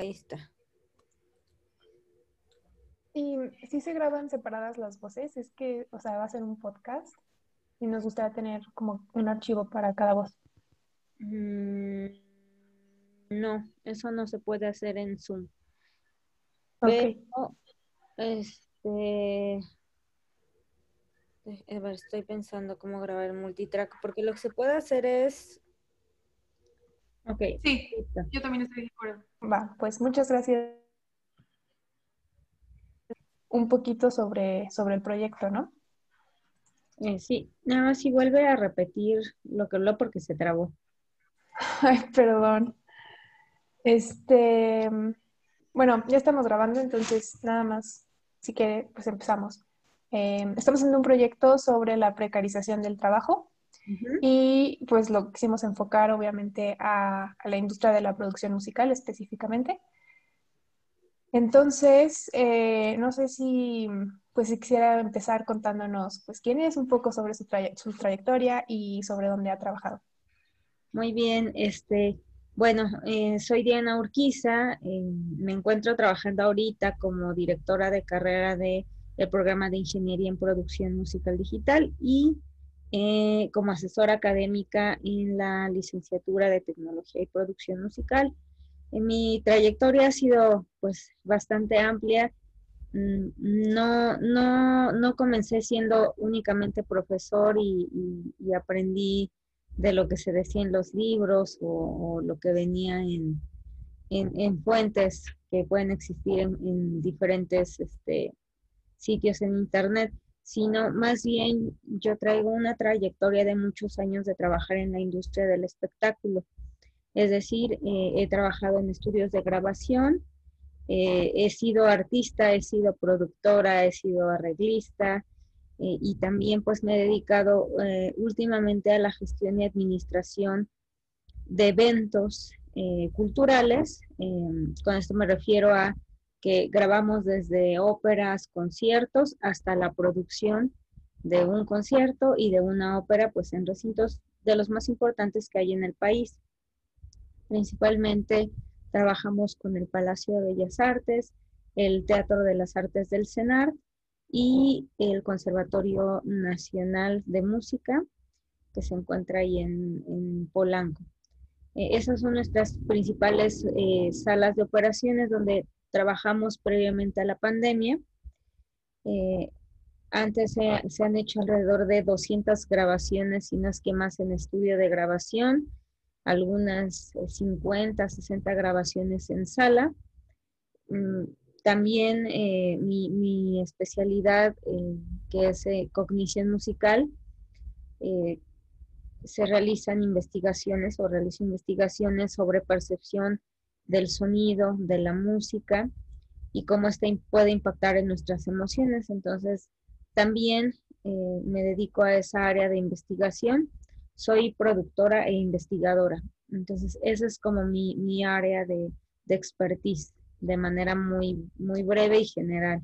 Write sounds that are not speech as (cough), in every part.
ahí está. Y si se graban separadas las voces, es que, o sea, va a ser un podcast y nos gustaría tener como un archivo para cada voz. Mm, no, eso no se puede hacer en Zoom. Ok. este, a ver, estoy pensando cómo grabar el multitrack, porque lo que se puede hacer es... Ok. Sí, yo también estoy de acuerdo. Va, pues muchas gracias. Un poquito sobre, sobre el proyecto, ¿no? Eh, sí, nada más si vuelve a repetir lo que habló porque se trabó. (laughs) Ay, perdón. Este, bueno, ya estamos grabando, entonces nada más, si quiere, pues empezamos. Eh, estamos haciendo un proyecto sobre la precarización del trabajo y pues lo quisimos enfocar obviamente a, la industria de la producción musical específicamente. Entonces, eh, no sé si pues si quisiera empezar contándonos pues quién es un poco sobre su, su trayectoria y sobre dónde ha trabajado. Muy bien, este, bueno, eh, soy Diana Urquiza, me encuentro trabajando ahorita como directora de carrera de el programa de Ingeniería en Producción Musical Digital y eh, como asesora académica en la licenciatura de Tecnología y Producción Musical. En mi trayectoria ha sido pues bastante amplia. Mm, no, no, no comencé siendo únicamente profesor y, aprendí de lo que se decía en los libros o, lo que venía en, en, fuentes que pueden existir en, en diferentes este, sitios en Internet, sino más bien yo traigo una trayectoria de muchos años de trabajar en la industria del espectáculo. Es decir, eh, he trabajado en estudios de grabación, eh, he sido artista, he sido productora, he sido arreglista eh, y también pues me he dedicado últimamente a la gestión y administración de eventos culturales. con esto me refiero a que grabamos desde óperas, conciertos, hasta la producción de un concierto y de una ópera, pues en recintos de los más importantes que hay en el país. Principalmente trabajamos con el Palacio de Bellas Artes, el Teatro de las Artes del CENAR y el Conservatorio Nacional de Música, que se encuentra ahí en, Polanco. Eh, esas son nuestras principales eh, salas de operaciones donde trabajamos previamente a la pandemia. Eh, antes se, han hecho alrededor de 200 grabaciones y es que más en estudio de grabación, algunas 50, eh, 60 grabaciones en sala. Mm, también eh, mi, especialidad, que es cognición musical, se realizan investigaciones o realizo investigaciones sobre percepción del sonido, de la música y cómo este puede impactar en nuestras emociones. Entonces, también eh, me dedico a esa área de investigación. Soy productora e investigadora. Entonces, esa es como mi, área de, de, expertise de manera muy, muy breve y general.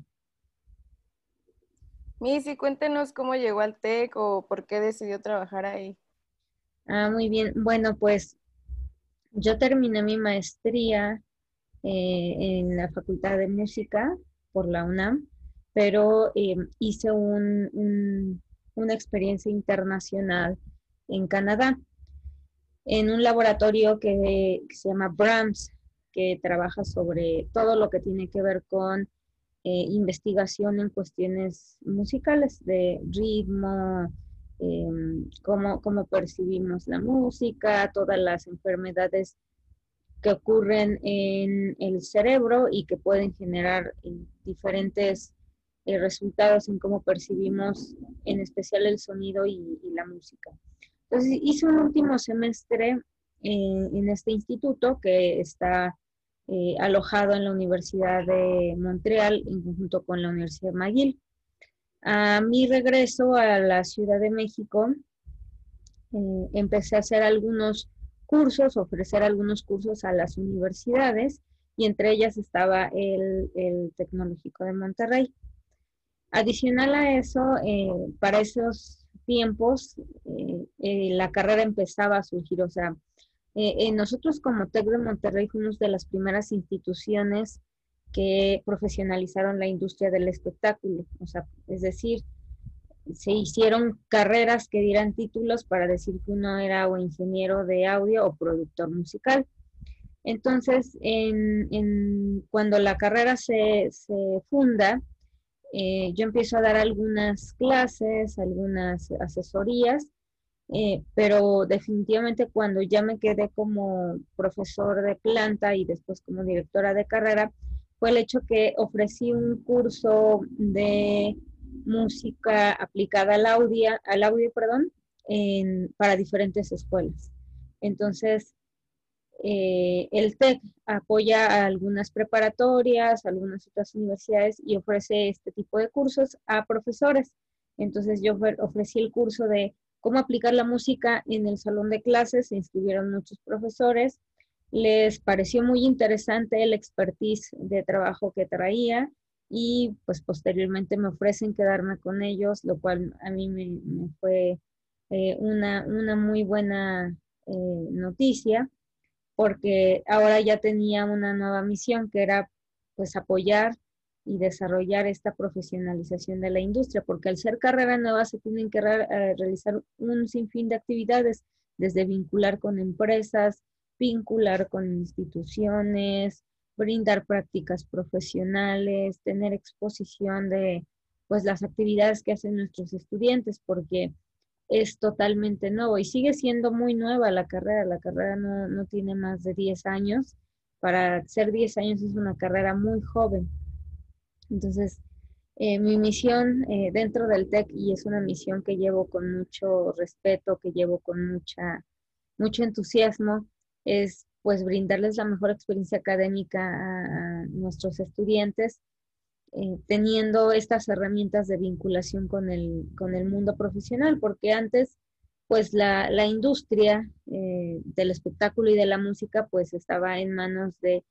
Missy, cuéntenos cómo llegó al TEC o por qué decidió trabajar ahí. Ah, muy bien. Bueno, pues yo terminé mi maestría eh, en la Facultad de Música por la UNAM, pero eh, hice una experiencia internacional en Canadá, en un laboratorio que, se llama Brahms, que trabaja sobre todo lo que tiene que ver con eh, investigación en cuestiones musicales de ritmo, Em, cómo, cómo, percibimos la música, todas las enfermedades que ocurren en el cerebro y que pueden generar eh, diferentes eh, resultados en cómo percibimos en especial el sonido y, la música. Entonces hice un último semestre en este instituto que está eh, alojado en la Universidad de Montreal en conjunto con la Universidad McGill. A mi regreso a la Ciudad de México, eh, empecé a hacer algunos cursos, ofrecer algunos cursos a las universidades y entre ellas estaba el, Tecnológico de Monterrey. Adicional a eso, eh, para esos tiempos, eh, la carrera empezaba a surgir, o sea, Eh, nosotros como TEC de Monterrey fuimos de las primeras instituciones que profesionalizaron la industria del espectáculo. O sea, es decir, se hicieron carreras que dieran títulos para decir que uno era ingeniero de audio o productor musical. Entonces, en, cuando la carrera se, funda, eh, yo empiezo a dar algunas clases, algunas asesorías, eh, pero definitivamente cuando ya me quedé como profesor de planta y después como directora de carrera, fue el hecho que ofrecí un curso de música aplicada al audio, al audio perdón, para diferentes escuelas. Entonces, eh, el TEC apoya a algunas preparatorias, algunas otras universidades y ofrece este tipo de cursos a profesores. Entonces yo ofrecí el curso de cómo aplicar la música en el salón de clases, se inscribieron muchos profesores, les pareció muy interesante el expertise de trabajo que traía y pues posteriormente me ofrecen quedarme con ellos, lo cual a mí me, fue eh, una, muy buena eh, noticia porque ahora ya tenía una nueva misión que era pues apoyar y desarrollar esta profesionalización de la industria, porque al ser carrera nueva se tienen que eh, realizar un sinfín de actividades, desde vincular con empresas, vincular con instituciones, brindar prácticas profesionales, tener exposición de pues las actividades que hacen nuestros estudiantes, porque es totalmente nuevo y sigue siendo muy nueva la carrera. La carrera no, tiene más de 10 años. Para ser 10 años es una carrera muy joven. Entonces, eh, mi misión eh, dentro del TEC, y es una misión que llevo con mucho respeto, que llevo con mucha, mucho entusiasmo, es pues brindarles la mejor experiencia académica a, nuestros estudiantes, eh, teniendo estas herramientas de vinculación con el, con el mundo profesional, porque antes pues la, la industria eh, del espectáculo y de la música pues estaba en manos de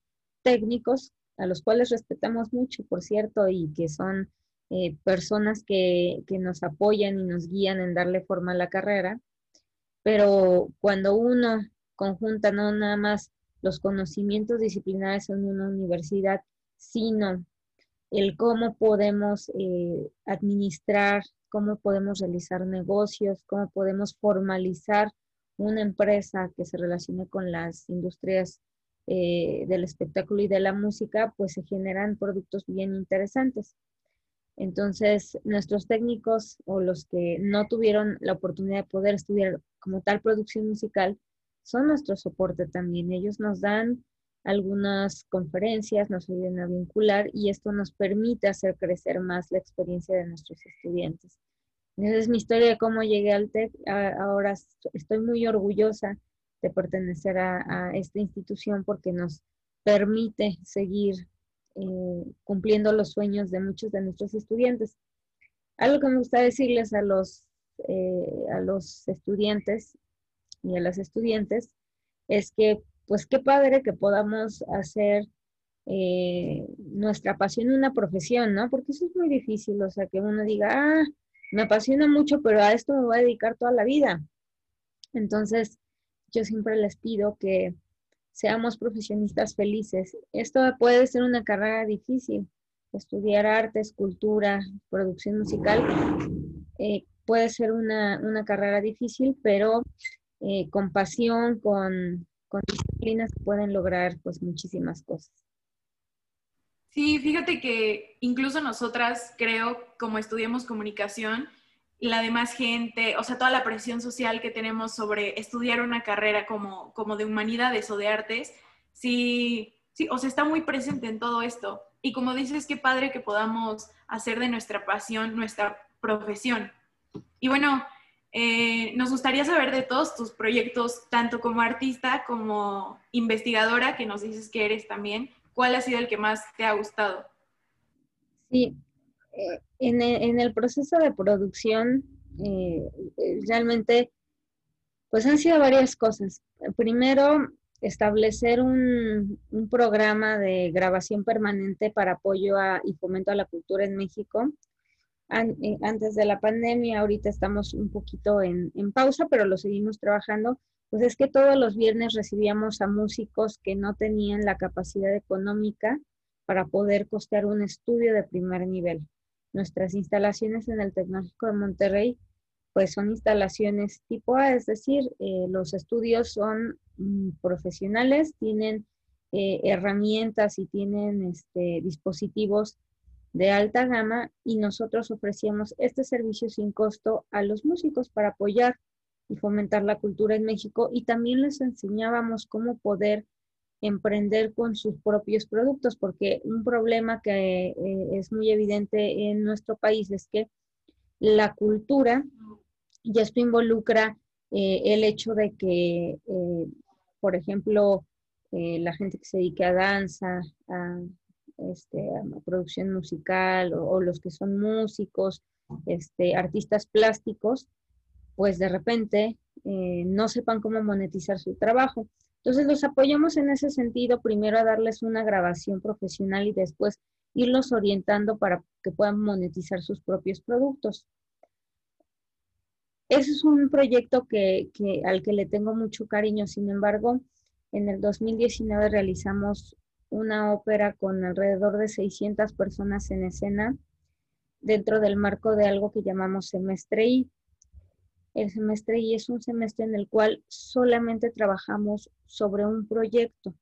técnicos, a los cuales respetamos mucho, por cierto, y que son eh, personas que, que nos apoyan y nos guían en darle forma a la carrera. Pero cuando uno conjunta no nada más los conocimientos disciplinares en una universidad, sino el cómo podemos eh, administrar, cómo podemos realizar negocios, cómo podemos formalizar una empresa que se relacione con las industrias eh, del espectáculo y de la música, pues se generan productos bien interesantes. Entonces, nuestros técnicos o los que no tuvieron la oportunidad de poder estudiar como tal producción musical, son nuestro soporte también. Ellos nos dan algunas conferencias, nos ayudan a vincular y esto nos permite hacer crecer más la experiencia de nuestros estudiantes. Esa es mi historia de cómo llegué al TEC. Ahora estoy muy orgullosa de pertenecer a, esta institución porque nos permite seguir eh, cumpliendo los sueños de muchos de nuestros estudiantes. Algo que me gusta decirles a los, eh, a los estudiantes y a las estudiantes es que, pues qué padre que podamos hacer eh, nuestra pasión una profesión, ¿no? Porque eso es muy difícil, o sea, que uno diga, ah, me apasiona mucho, pero a esto me voy a dedicar toda la vida. Entonces, yo siempre les pido que seamos profesionistas felices. Esto puede ser una carrera difícil, estudiar arte, escultura, producción musical, eh, puede ser una, una carrera difícil, pero eh, con pasión, con, con disciplinas pueden lograr pues muchísimas cosas. Sí, fíjate que incluso nosotras, creo, como estudiamos comunicación, la demás gente, o sea, toda la presión social que tenemos sobre estudiar una carrera como, como de humanidades o de artes, sí, sí, o sea, está muy presente en todo esto. Y como dices, qué padre que podamos hacer de nuestra pasión nuestra profesión. Y bueno, eh, nos gustaría saber de todos tus proyectos, tanto como artista como investigadora, que nos dices que eres también. ¿Cuál ha sido el que más te ha gustado? Sí, eh, en, el, proceso de producción, eh, realmente, pues han sido varias cosas. Primero, establecer un, programa de grabación permanente para apoyo y fomento a la cultura en México eh, antes de la pandemia, ahorita estamos un poquito en, pausa, pero lo seguimos trabajando pues es que todos los viernes recibíamos a músicos que no tenían la capacidad económica para poder costear un estudio de primer nivel. Nuestras instalaciones en el Tecnológico de Monterrey, pues son instalaciones tipo A, es decir, eh, los estudios son mm, profesionales, tienen eh, herramientas y tienen este, dispositivos de alta gama y nosotros ofrecíamos este servicio sin costo a los músicos para apoyar y fomentar la cultura en México y también les enseñábamos cómo poder emprender con sus propios productos, porque un problema que eh, es muy evidente en nuestro país es que la cultura, y esto involucra eh, el hecho de que, eh, por ejemplo, la gente que se dedica a danza, a, este, producción musical o, los que son músicos, este, artistas plásticos, pues de repente no sepan cómo monetizar su trabajo. Entonces los apoyamos en ese sentido, primero a darles una grabación profesional y después irlos orientando para que puedan monetizar sus propios productos. Ese es un proyecto que, al que le tengo mucho cariño, sin embargo, en el 2019 realizamos una ópera con alrededor de 600 personas en escena dentro del marco de algo que llamamos semestre I el semestre y es un semestre en el cual solamente trabajamos sobre un proyecto.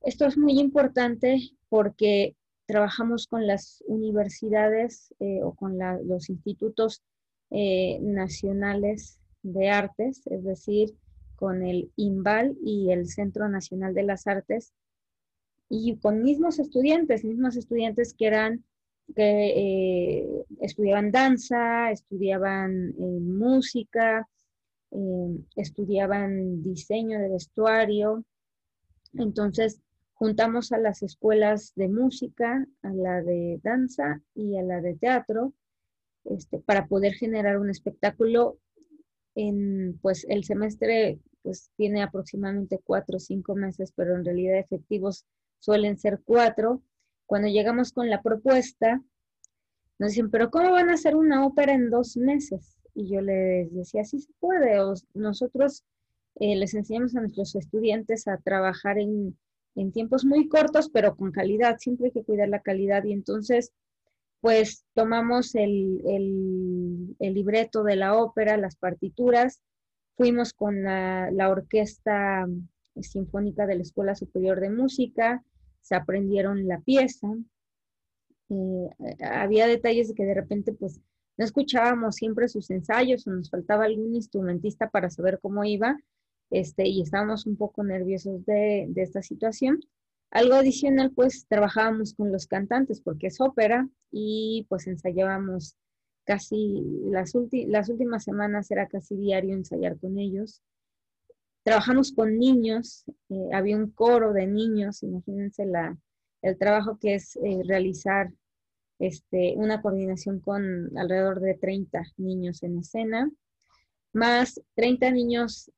Esto es muy importante porque trabajamos con las universidades eh, o con los institutos eh, nacionales de artes, es decir, con el INVAL y el Centro Nacional de las Artes, y con mismos estudiantes, mismos estudiantes que eran que eh, estudiaban danza, estudiaban eh, música, eh, estudiaban diseño de vestuario. Entonces, juntamos a las escuelas de música, a la de danza y a la de teatro, este, para poder generar un espectáculo en, pues, el semestre pues tiene aproximadamente cuatro o cinco meses, pero en realidad efectivos suelen ser cuatro cuando llegamos con la propuesta, nos dicen, pero ¿cómo van a hacer una ópera en dos meses? Y yo les decía, sí se puede. nosotros eh, les enseñamos a nuestros estudiantes a trabajar en, tiempos muy cortos, pero con calidad. Siempre hay que cuidar la calidad. Y entonces, pues tomamos el, el, libreto de la ópera, las partituras, fuimos con la, la Orquesta Sinfónica de la Escuela Superior de Música, se aprendieron la pieza. Eh, había detalles de que de repente pues no escuchábamos siempre sus ensayos o nos faltaba algún instrumentista para saber cómo iba este, y estábamos un poco nerviosos de, esta situación. Algo adicional, pues trabajábamos con los cantantes porque es ópera y pues ensayábamos casi las, las últimas semanas, era casi diario ensayar con ellos. Trabajamos con niños, eh, había un coro de niños, imagínense la, el trabajo que es eh, realizar este, una coordinación con alrededor de 30 niños en escena, más 30 niños,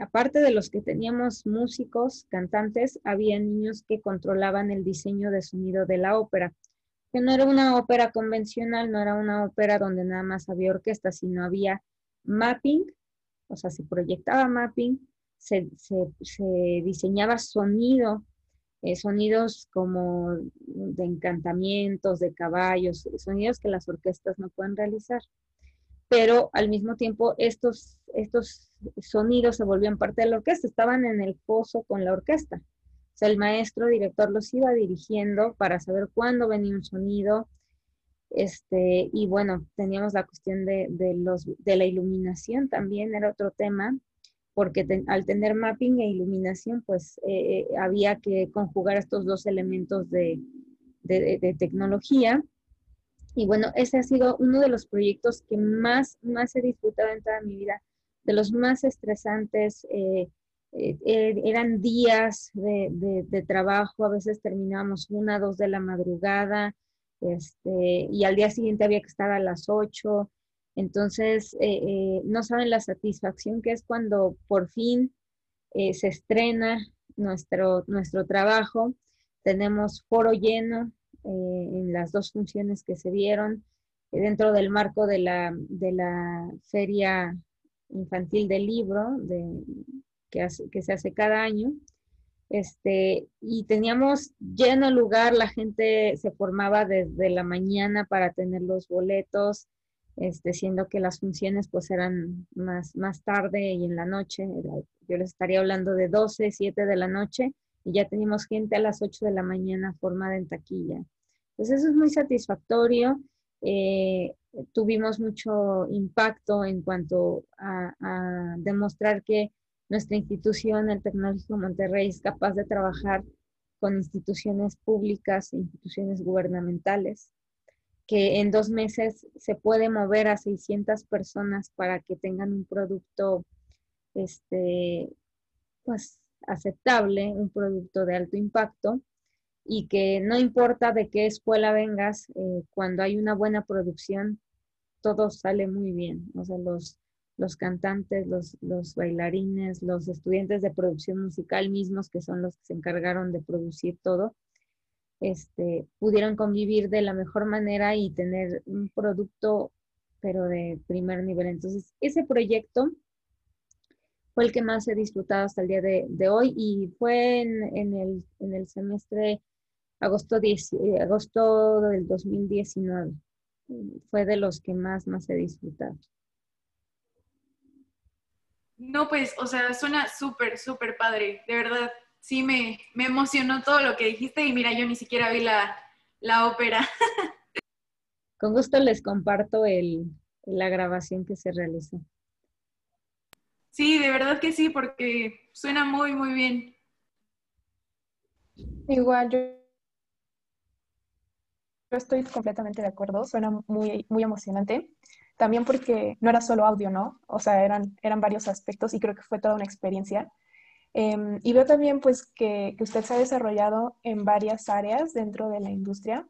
aparte de los que teníamos músicos, cantantes, había niños que controlaban el diseño de sonido de la ópera, que no era una ópera convencional, no era una ópera donde nada más había orquesta, sino había mapping, o sea, se proyectaba mapping, se, diseñaba sonido, eh, sonidos como de encantamientos, de caballos, sonidos que las orquestas no pueden realizar. Pero al mismo tiempo estos, estos sonidos se volvían parte de la orquesta, estaban en el pozo con la orquesta. O sea, el maestro director los iba dirigiendo para saber cuándo venía un sonido. Este, y bueno, teníamos la cuestión de, los, de la iluminación también, era otro tema porque al tener mapping e iluminación, pues eh, eh, había que conjugar estos dos elementos de, tecnología. Y bueno, ese ha sido uno de los proyectos que más, más he disfrutado en toda mi vida, de los más estresantes. Eh, eran días de, trabajo, a veces terminábamos una, dos de la madrugada, este, y al día siguiente había que estar a las ocho. Entonces, eh, eh, no saben la satisfacción que es cuando por fin eh, se estrena nuestro, nuestro trabajo. Tenemos foro lleno en las dos funciones que se dieron dentro del marco de la, de la feria infantil del libro de, que, que se hace cada año. Este, y teníamos lleno lugar, la gente se formaba desde la mañana para tener los boletos, este, siendo que las funciones pues eran más, más tarde y en la noche, yo les estaría hablando de 12, 7 de la noche, y ya teníamos gente a las 8 de la mañana formada en taquilla. Entonces eso es muy satisfactorio. Eh, tuvimos mucho impacto en cuanto a, a demostrar que nuestra institución, el Tecnológico Monterrey, es capaz de trabajar con instituciones públicas e instituciones gubernamentales, que en dos meses se puede mover a 600 personas para que tengan un producto este, pues, aceptable, un producto de alto impacto, y que no importa de qué escuela vengas, eh, cuando hay una buena producción, todo sale muy bien. O sea, los, los cantantes, los, los bailarines, los estudiantes de producción musical mismos, que son los que se encargaron de producir todo, este, pudieron convivir de la mejor manera y tener un producto, pero de primer nivel. Entonces, ese proyecto fue el que más he disfrutado hasta el día de, hoy y fue en, el, en, el, semestre agosto, 10, eh, agosto del 2019. Fue de los que más, más he disfrutado. No, pues, o sea, suena súper, súper padre, de verdad. Sí, me, me, emocionó todo lo que dijiste y mira, yo ni siquiera vi la, la ópera. (laughs) Con gusto les comparto el, la grabación que se realizó. Sí, de verdad que sí, porque suena muy, muy bien. Igual, yo, yo estoy completamente de acuerdo, suena muy, muy emocionante también porque no era solo audio, ¿no? O sea, eran, eran varios aspectos y creo que fue toda una experiencia. Em, y veo también pues que, que, usted se ha desarrollado en varias áreas dentro de la industria,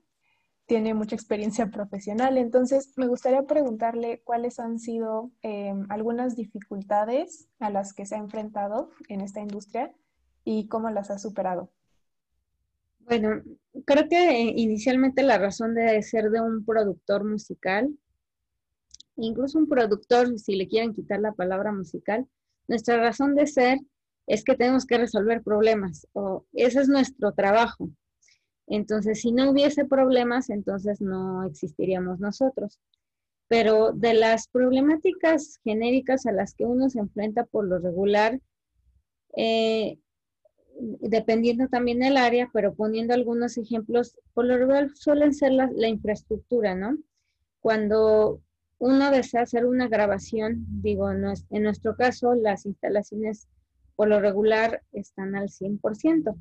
tiene mucha experiencia profesional, entonces me gustaría preguntarle cuáles han sido em, algunas dificultades a las que se ha enfrentado en esta industria y cómo las ha superado. Bueno, creo que inicialmente la razón de ser de un productor musical incluso un productor, si le quieren quitar la palabra musical, nuestra razón de ser es que tenemos que resolver problemas, o ese es nuestro trabajo. Entonces, si no hubiese problemas, entonces no existiríamos nosotros. Pero de las problemáticas genéricas a las que uno se enfrenta por lo regular, eh, dependiendo también del área, pero poniendo algunos ejemplos, por lo regular suelen ser la, la infraestructura, ¿no? Cuando uno desea hacer una grabación, digo, en nuestro caso las instalaciones por lo regular están al 100%,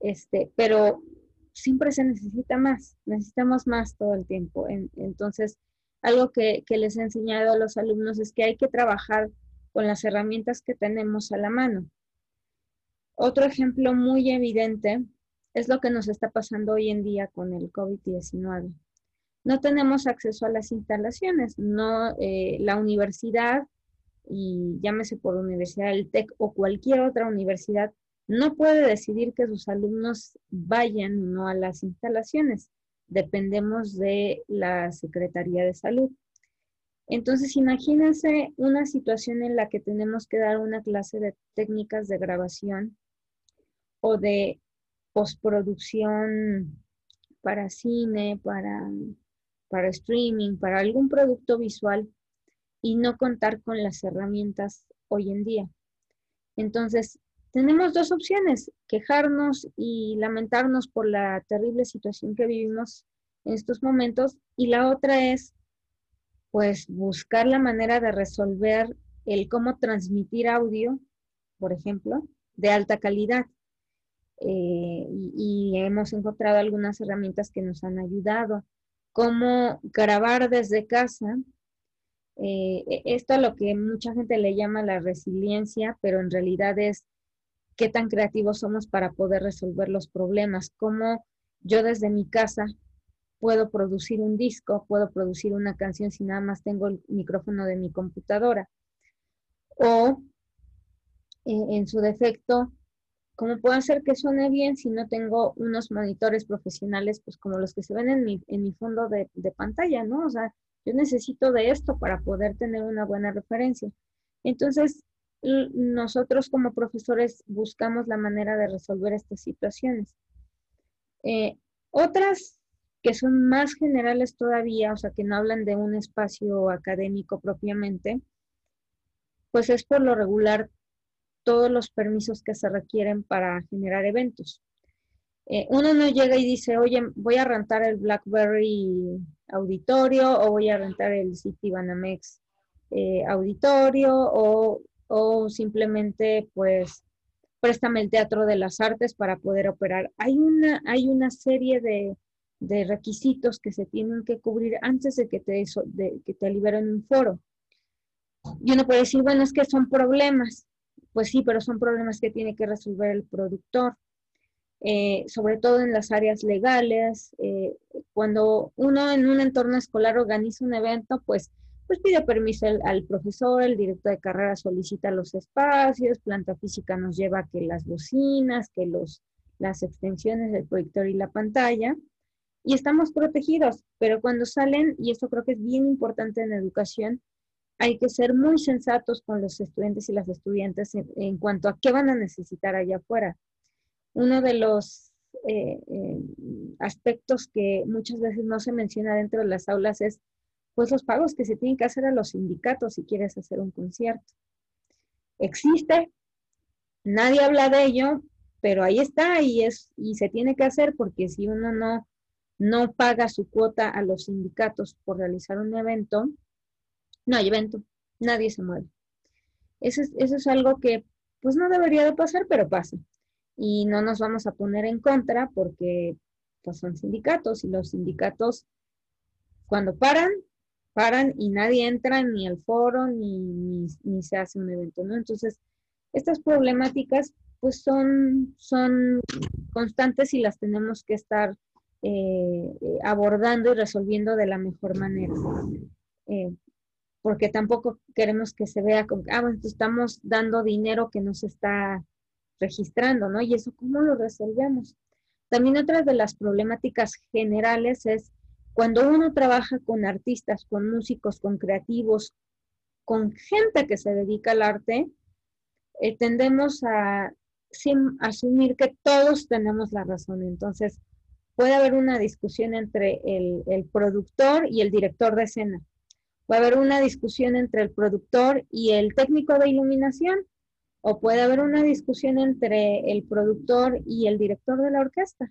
este, pero siempre se necesita más, necesitamos más todo el tiempo. entonces, algo que, que les he enseñado a los alumnos es que hay que trabajar con las herramientas que tenemos a la mano. Otro ejemplo muy evidente es lo que nos está pasando hoy en día con el COVID-19 no tenemos acceso a las instalaciones. No, eh, la universidad, y llámese por Universidad del TEC o cualquier otra universidad, no puede decidir que sus alumnos vayan no a las instalaciones. Dependemos de la Secretaría de Salud. Entonces, imagínense una situación en la que tenemos que dar una clase de técnicas de grabación o de postproducción para cine, para para streaming, para algún producto visual y no contar con las herramientas hoy en día. Entonces, tenemos dos opciones, quejarnos y lamentarnos por la terrible situación que vivimos en estos momentos y la otra es, pues, buscar la manera de resolver el cómo transmitir audio, por ejemplo, de alta calidad. Eh, y, y hemos encontrado algunas herramientas que nos han ayudado cómo grabar desde casa. Eh, e, esto a lo que mucha gente le llama la resiliencia, pero en realidad es qué tan creativos somos para poder resolver los problemas, cómo yo desde mi casa puedo producir un disco, puedo producir una canción si nada más tengo el micrófono de mi computadora. O eh, en su defecto, ¿Cómo puedo hacer que suene bien si no tengo unos monitores profesionales, pues como los que se ven en mi, en mi fondo de, de, pantalla, ¿no? O sea, yo necesito de esto para poder tener una buena referencia. Entonces, nosotros como profesores buscamos la manera de resolver estas situaciones. Eh, otras que son más generales todavía, o sea, que no hablan de un espacio académico propiamente, pues es por lo regular todos los permisos que se requieren para generar eventos. Eh, uno no llega y dice, oye, voy a rentar el BlackBerry auditorio o voy a rentar el City Banamex eh, auditorio o, simplemente pues préstame el Teatro de las Artes para poder operar. Hay una, hay una serie de, requisitos que se tienen que cubrir antes de que te, de, que te liberen un foro. Y uno puede decir, bueno, es que son problemas. Pues sí, pero son problemas que tiene que resolver el productor. Eh, sobre todo en las áreas legales. Eh, cuando uno en un entorno escolar organiza un evento, pues, pues pide permiso al, profesor, el director de carrera solicita los espacios, planta física nos lleva que las bocinas, que los, las extensiones del proyector y la pantalla, y estamos protegidos, pero cuando salen, y esto creo que es bien importante en educación, hay que ser muy sensatos con los estudiantes y las estudiantes en cuanto a qué van a necesitar allá afuera uno de los eh, eh, aspectos que muchas veces no se menciona dentro de las aulas es pues los pagos que se tienen que hacer a los sindicatos si quieres hacer un concierto. Existe, nadie habla de ello, pero ahí está y, es, y se tiene que hacer porque si uno no, no paga su cuota a los sindicatos por realizar un evento, no hay evento, nadie se mueve. Eso es, eso es algo que pues no debería de pasar, pero pasa y no nos vamos a poner en contra porque pues, son sindicatos y los sindicatos cuando paran, paran y nadie entra ni al foro ni, ni, se hace un evento, ¿no? Entonces, estas problemáticas pues son, son constantes y las tenemos que estar eh, abordando y resolviendo de la mejor manera. Eh, porque tampoco queremos que se vea como, ah, bueno, estamos dando dinero que nos está registrando, ¿no? Y eso, ¿cómo lo resolvemos? También otra de las problemáticas generales es cuando uno trabaja con artistas, con músicos, con creativos, con gente que se dedica al arte, eh, tendemos a asumir que todos tenemos la razón. Entonces, puede haber una discusión entre el, el, productor y el director de escena. Puede haber una discusión entre el productor y el técnico de iluminación o puede haber una discusión entre el productor y el director de la orquesta.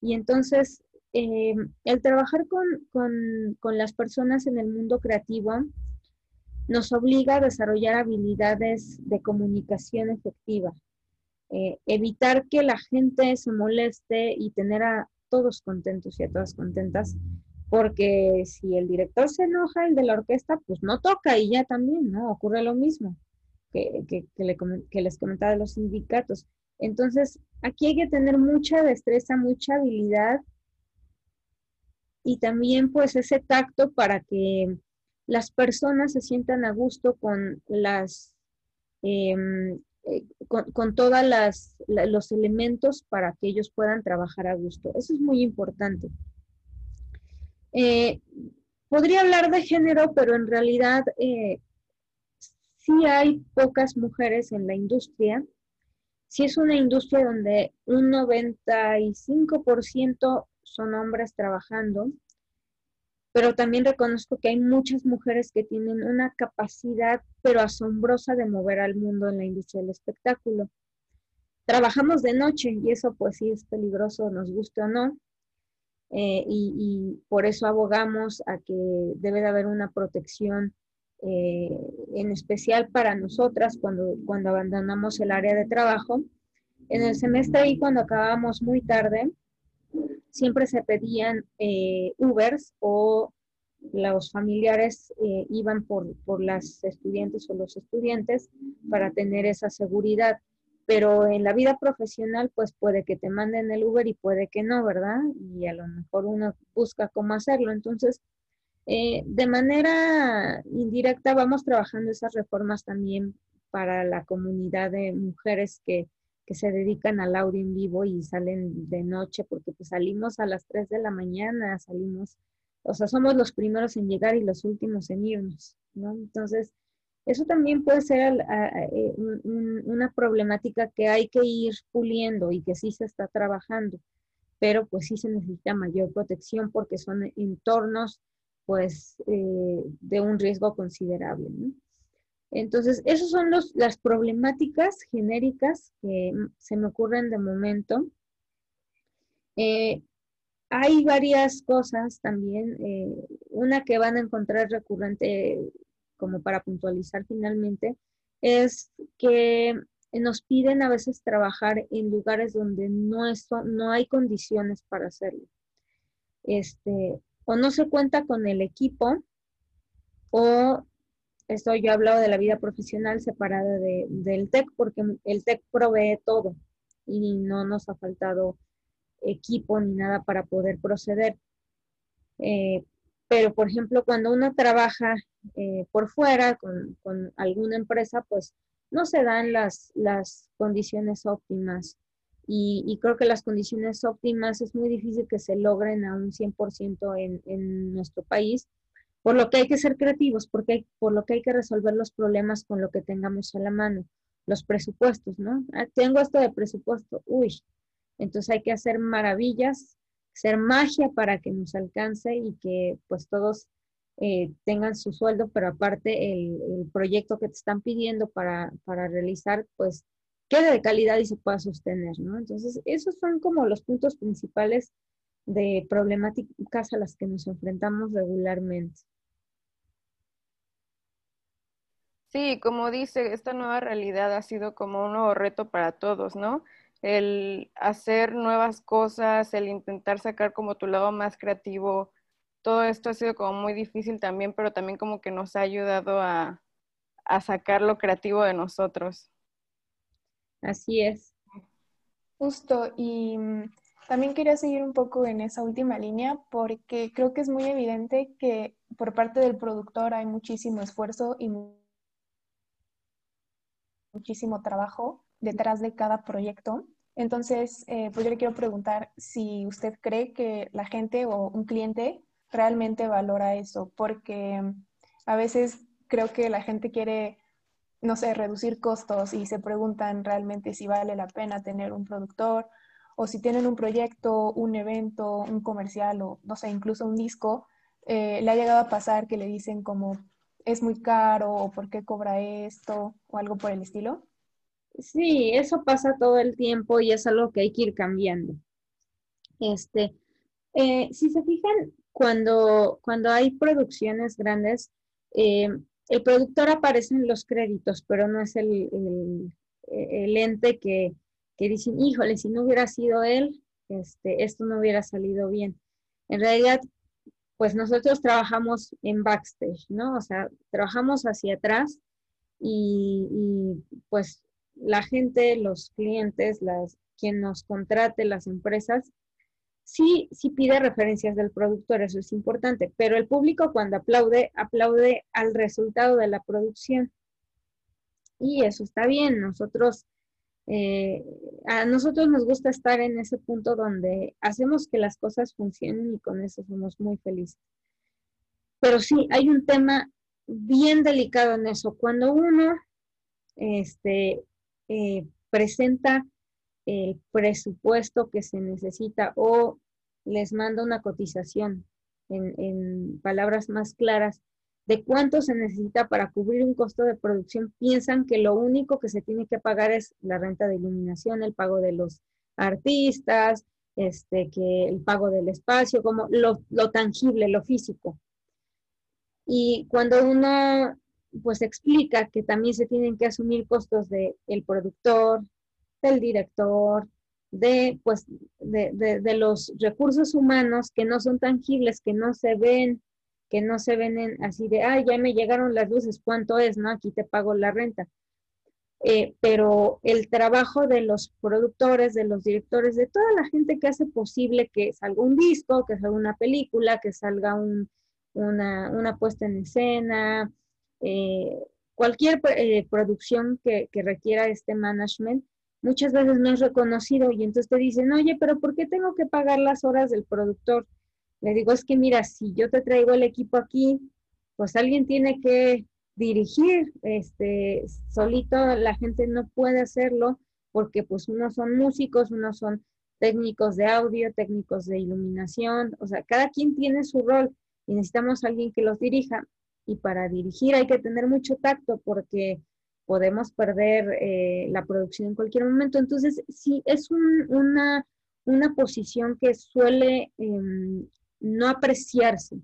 Y entonces, eh, el trabajar con, las personas en el mundo creativo nos obliga a desarrollar habilidades de comunicación efectiva, eh, evitar que la gente se moleste y tener a todos contentos y a todas contentas, porque si el director se enoja, el de la orquesta, pues no toca y ya también, ¿no? Ocurre lo mismo que, les comentaba de los sindicatos. Entonces, aquí hay que tener mucha destreza, mucha habilidad y también pues ese tacto para que las personas se sientan a gusto con las em, eh, con, todos los elementos para que ellos puedan trabajar a gusto. Eso es muy importante. Eh, podría hablar de género, pero en realidad eh, sí hay pocas mujeres en la industria. Sí es una industria donde un 95% son hombres trabajando, pero también reconozco que hay muchas mujeres que tienen una capacidad, pero asombrosa, de mover al mundo en la industria del espectáculo. Trabajamos de noche y eso pues sí es peligroso, nos guste o no. Eh, y, y, por eso abogamos a que debe de haber una protección eh, en especial para nosotras cuando, cuando abandonamos el área de trabajo. En el semestre y cuando acabábamos muy tarde, siempre se pedían eh, Ubers o los familiares eh, iban por, por las estudiantes o los estudiantes para tener esa seguridad. Pero en la vida profesional, pues puede que te manden el Uber y puede que no, ¿verdad? Y a lo mejor uno busca cómo hacerlo. Entonces, eh, de manera indirecta vamos trabajando esas reformas también para la comunidad de mujeres que, se dedican al audio en vivo y salen de noche, porque pues salimos a las 3 de la mañana, salimos, o sea, somos los primeros en llegar y los últimos en irnos, ¿no? Entonces, Eso también puede ser eh, una problemática que hay que ir puliendo y que sí se está trabajando, pero pues sí se necesita mayor protección porque son entornos pues eh, de un riesgo considerable. Entonces, esas son las problemáticas genéricas que se me ocurren de momento. Eh, hay varias cosas también, una que van a encontrar recurrente como para puntualizar finalmente, es que nos piden a veces trabajar en lugares donde no, no hay condiciones para hacerlo. Este, o no se cuenta con el equipo, o esto yo he hablado de la vida profesional separada del TEC, porque el TEC provee todo y no nos ha faltado equipo ni nada para poder proceder. Eh, pero, por ejemplo, cuando uno trabaja eh, por fuera con, alguna empresa, pues no se dan las, las condiciones óptimas. Y, creo que las condiciones óptimas es muy difícil que se logren a un 100% en, en nuestro país, por lo que hay que ser creativos, porque por lo que hay que resolver los problemas con lo que tengamos a la mano, los presupuestos, ¿no? Ah, tengo esto de presupuesto, uy, entonces hay que hacer maravillas ser magia para que nos alcance y que pues todos eh, tengan su sueldo, pero aparte el, proyecto que te están pidiendo para, para, realizar pues quede de calidad y se pueda sostener, ¿no? Entonces, esos son como los puntos principales de problemáticas a las que nos enfrentamos regularmente. Sí, como dice, esta nueva realidad ha sido como un nuevo reto para todos, ¿no? el hacer nuevas cosas, el intentar sacar como tu lado más creativo, todo esto ha sido como muy difícil también, pero también como que nos ha ayudado a, sacar lo creativo de nosotros. Así es. Justo, y mm, también quería seguir un poco en esa última línea porque creo que es muy evidente que por parte del productor hay muchísimo esfuerzo y muchísimo trabajo detrás de cada proyecto. Entonces, eh, pues yo le quiero preguntar si usted cree que la gente o un cliente realmente valora eso, porque a veces creo que la gente quiere, no sé, reducir costos y se preguntan realmente si vale la pena tener un productor o si tienen un proyecto, un evento, un comercial o, no sé, incluso un disco, eh, le ha llegado a pasar que le dicen como es muy caro o por qué cobra esto o algo por el estilo. Sí, eso pasa todo el tiempo y es algo que hay que ir cambiando. Este, eh, si se fijan, cuando, cuando hay producciones grandes, eh, el productor aparece en los créditos, pero no es el, el, ente que, que dicen, híjole, si no hubiera sido él, este, esto no hubiera salido bien. En realidad, pues nosotros trabajamos en backstage, ¿no? O sea, trabajamos hacia atrás y, y pues la gente, los clientes, las, quien nos contrate, las empresas, sí, sí pide referencias del productor, eso es importante, pero el público cuando aplaude, aplaude al resultado de la producción. Y eso está bien, nosotros, eh, a nosotros nos gusta estar en ese punto donde hacemos que las cosas funcionen y con eso somos muy felices. Pero sí, hay un tema bien delicado en eso. Cuando uno este, eh, presenta el presupuesto que se necesita o les manda una cotización en, palabras más claras de cuánto se necesita para cubrir un costo de producción, piensan que lo único que se tiene que pagar es la renta de iluminación, el pago de los artistas, este, que el pago del espacio, como lo, lo tangible, lo físico. Y cuando uno pues explica que también se tienen que asumir costos del el productor, del director, de, pues, de, de, los recursos humanos que no son tangibles, que no se ven, que no se ven en, así de, ah, ya me llegaron las luces, ¿cuánto es? No, aquí te pago la renta. Eh, pero el trabajo de los productores, de los directores, de toda la gente que hace posible que salga un disco, que salga una película, que salga un, una, una puesta en escena, eh, cualquier eh, producción que, requiera este management, muchas veces no es reconocido y entonces te dicen, oye, pero ¿por qué tengo que pagar las horas del productor? Le digo, es que mira, si yo te traigo el equipo aquí, pues alguien tiene que dirigir, este, solito la gente no puede hacerlo porque pues unos son músicos, unos son técnicos de audio, técnicos de iluminación, o sea, cada quien tiene su rol y necesitamos a alguien que los dirija. Y para dirigir hay que tener mucho tacto porque podemos perder eh, la producción en cualquier momento. Entonces, sí, es una, una, posición que suele em, no apreciarse,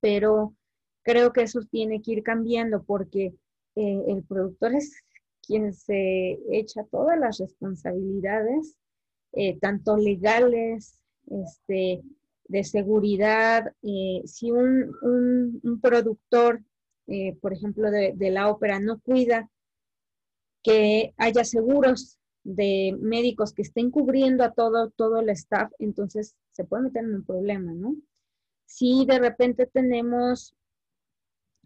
pero creo que eso tiene que ir cambiando porque eh, el productor es quien se echa todas las responsabilidades, eh, tanto legales, este, de seguridad. Si un, productor, por ejemplo, de, de, la ópera no cuida que haya seguros de médicos que estén cubriendo a todo, todo el staff, entonces se puede meter en un problema, ¿no? Si de repente tenemos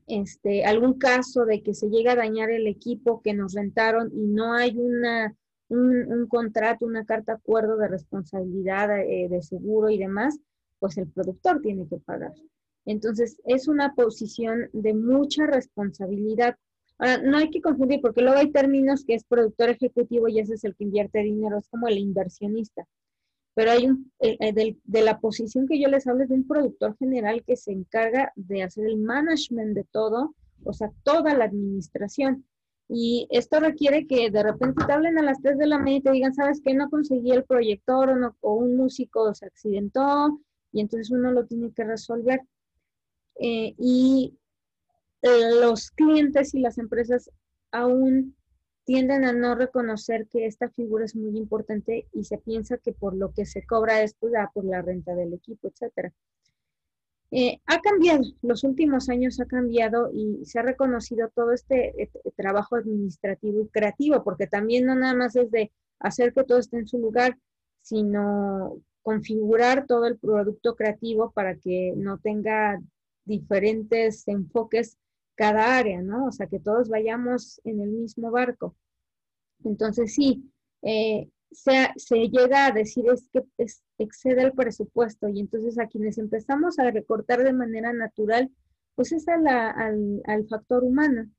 este, algún caso de que se llega a dañar el equipo que nos rentaron y no hay una, un, contrato, una carta acuerdo de responsabilidad eh, de seguro y demás, pues el productor tiene que pagar. Entonces, es una posición de mucha responsabilidad. Ahora, no hay que confundir, porque luego hay términos que es productor ejecutivo y ese es el que invierte dinero, es como el inversionista pero hay un, eh, eh, de, la posición que yo les hablo es de un productor general que se encarga de hacer el management de todo, o sea, toda la administración. Y esto requiere que de repente te hablen a las 3 de la mañana y te digan, ¿sabes qué? No conseguí el proyector o, no, o un músico se accidentó y entonces uno lo tiene que resolver. Eh, y los clientes y las empresas aún tienden a no reconocer que esta figura es muy importante y se piensa que por lo que se cobra esto da por la renta del equipo, etc. Eh, ha cambiado, los últimos años ha cambiado y se ha reconocido todo este, trabajo administrativo y creativo, porque también no nada más es de hacer que todo esté en su lugar, sino configurar todo el producto creativo para que no tenga diferentes enfoques cada área, ¿no? O sea, que todos vayamos en el mismo barco. Entonces, sí, eh, se, llega a decir es que excede el presupuesto y entonces a quienes empezamos a recortar de manera natural, pues es al, al factor humano,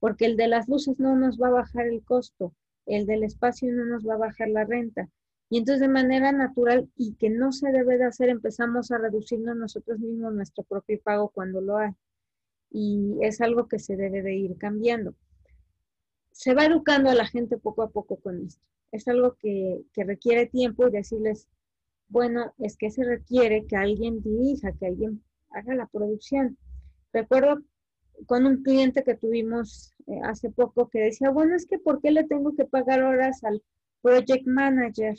porque el de las luces no nos va a bajar el costo, el del espacio no nos va a bajar la renta. Y entonces de manera natural y que no se debe de hacer, empezamos a reducirnos nosotros mismos nuestro propio pago cuando lo hay y es algo que se debe de ir cambiando. Se va educando a la gente poco a poco con esto. Es algo que, requiere tiempo y decirles, bueno, es que se requiere que alguien dirija, que alguien haga la producción. Recuerdo con un cliente que tuvimos eh, hace poco que decía, bueno, es que ¿por qué le tengo que pagar horas al project manager?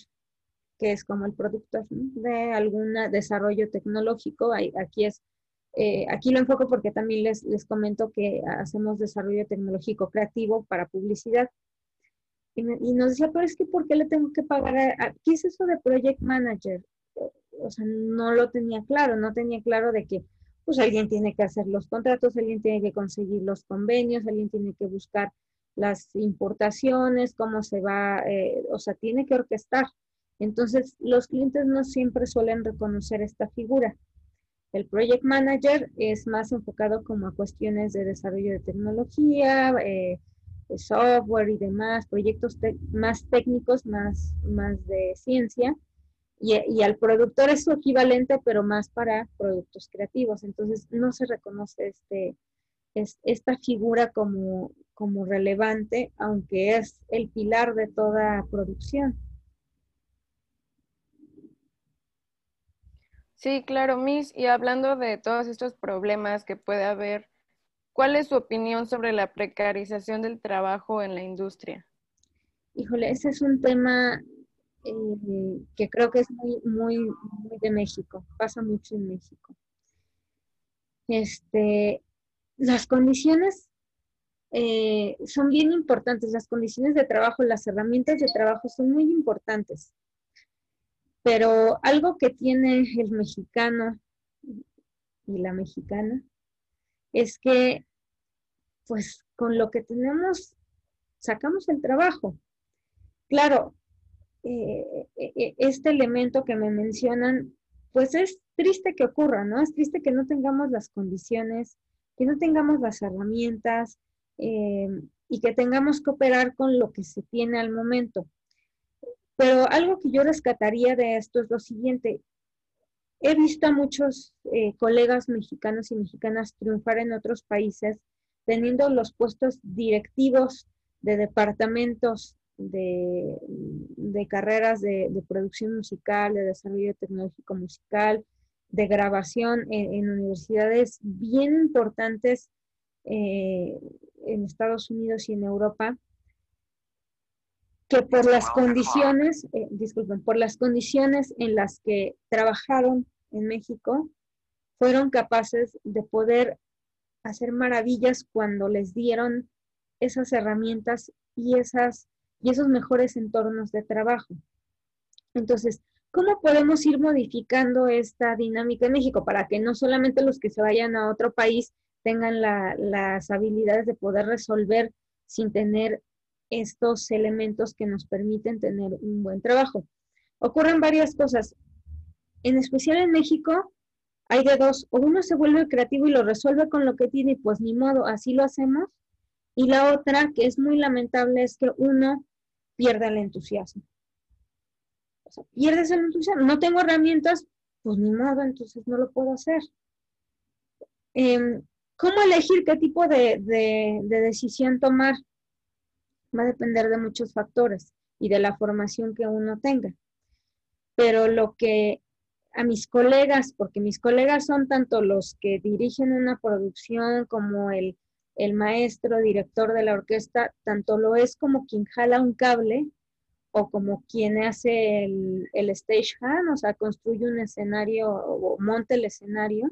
Que es como el productor de algún desarrollo tecnológico. Aquí es eh, aquí lo enfoco porque también les, les comento que hacemos desarrollo tecnológico creativo para publicidad. Y, nos decía, pero es que ¿por qué le tengo que pagar? A, ¿Qué es eso de Project Manager? O sea, no lo tenía claro, no tenía claro de que pues alguien tiene que hacer los contratos, alguien tiene que conseguir los convenios, alguien tiene que buscar las importaciones, cómo se va, eh, o sea, tiene que orquestar. Entonces, los clientes no siempre suelen reconocer esta figura. El project manager es más enfocado como a cuestiones de desarrollo de tecnología, eh, software y demás, proyectos más técnicos, más, más de ciencia. Y, al productor es su equivalente, pero más para productos creativos. Entonces no se reconoce este, esta figura como, como relevante, aunque es el pilar de toda producción. Sí, claro, Miss. Y hablando de todos estos problemas que puede haber, ¿cuál es su opinión sobre la precarización del trabajo en la industria? Híjole, ese es un tema eh, que creo que es muy, muy, muy de México, pasa mucho en México. Este, las condiciones eh, son bien importantes, las condiciones de trabajo, las herramientas de trabajo son muy importantes. Pero algo que tiene el mexicano y la mexicana es que, pues, con lo que tenemos, sacamos el trabajo. Claro, eh, eh, eh, este elemento que me mencionan, pues es triste que ocurra, ¿no? Es triste que no tengamos las condiciones que no tengamos las herramientas y que tengamos que operar con lo que se tiene al momento. Pero algo que yo rescataría de esto es lo siguiente. He visto a muchos eh, colegas mexicanos y mexicanas triunfar en otros países teniendo los puestos directivos de departamentos de, carreras de, producción musical, de desarrollo tecnológico musical, de grabación en, universidades bien importantes eh, en Estados Unidos y en Europa, que por las condiciones, eh, disculpen, por las condiciones en las que trabajaron en México, fueron capaces de poder hacer maravillas cuando les dieron esas herramientas y, esas, y esos mejores entornos de trabajo. Entonces, ¿cómo podemos ir modificando esta dinámica en México para que no solamente los que se vayan a otro país tengan las habilidades de poder resolver sin tener estos elementos que nos permiten tener un buen trabajo. Ocurren varias cosas. En especial en México hay de dos, o uno se vuelve creativo y lo resuelve con lo que tiene, pues ni modo, así lo hacemos. Y la otra, que es muy lamentable, es que uno pierda el entusiasmo. O sea, pierdes el entusiasmo. No tengo herramientas, pues ni modo, entonces no lo puedo hacer. Em, ¿Cómo elegir qué tipo de, decisión tomar? Va a depender de muchos factores y de la formación que uno tenga. Pero lo que a mis colegas, porque mis colegas son tanto los que dirigen una producción como el, maestro, director de la orquesta, tanto lo es como quien jala un cable o como quien hace el, el stage hand, o sea, construye un escenario o monta el escenario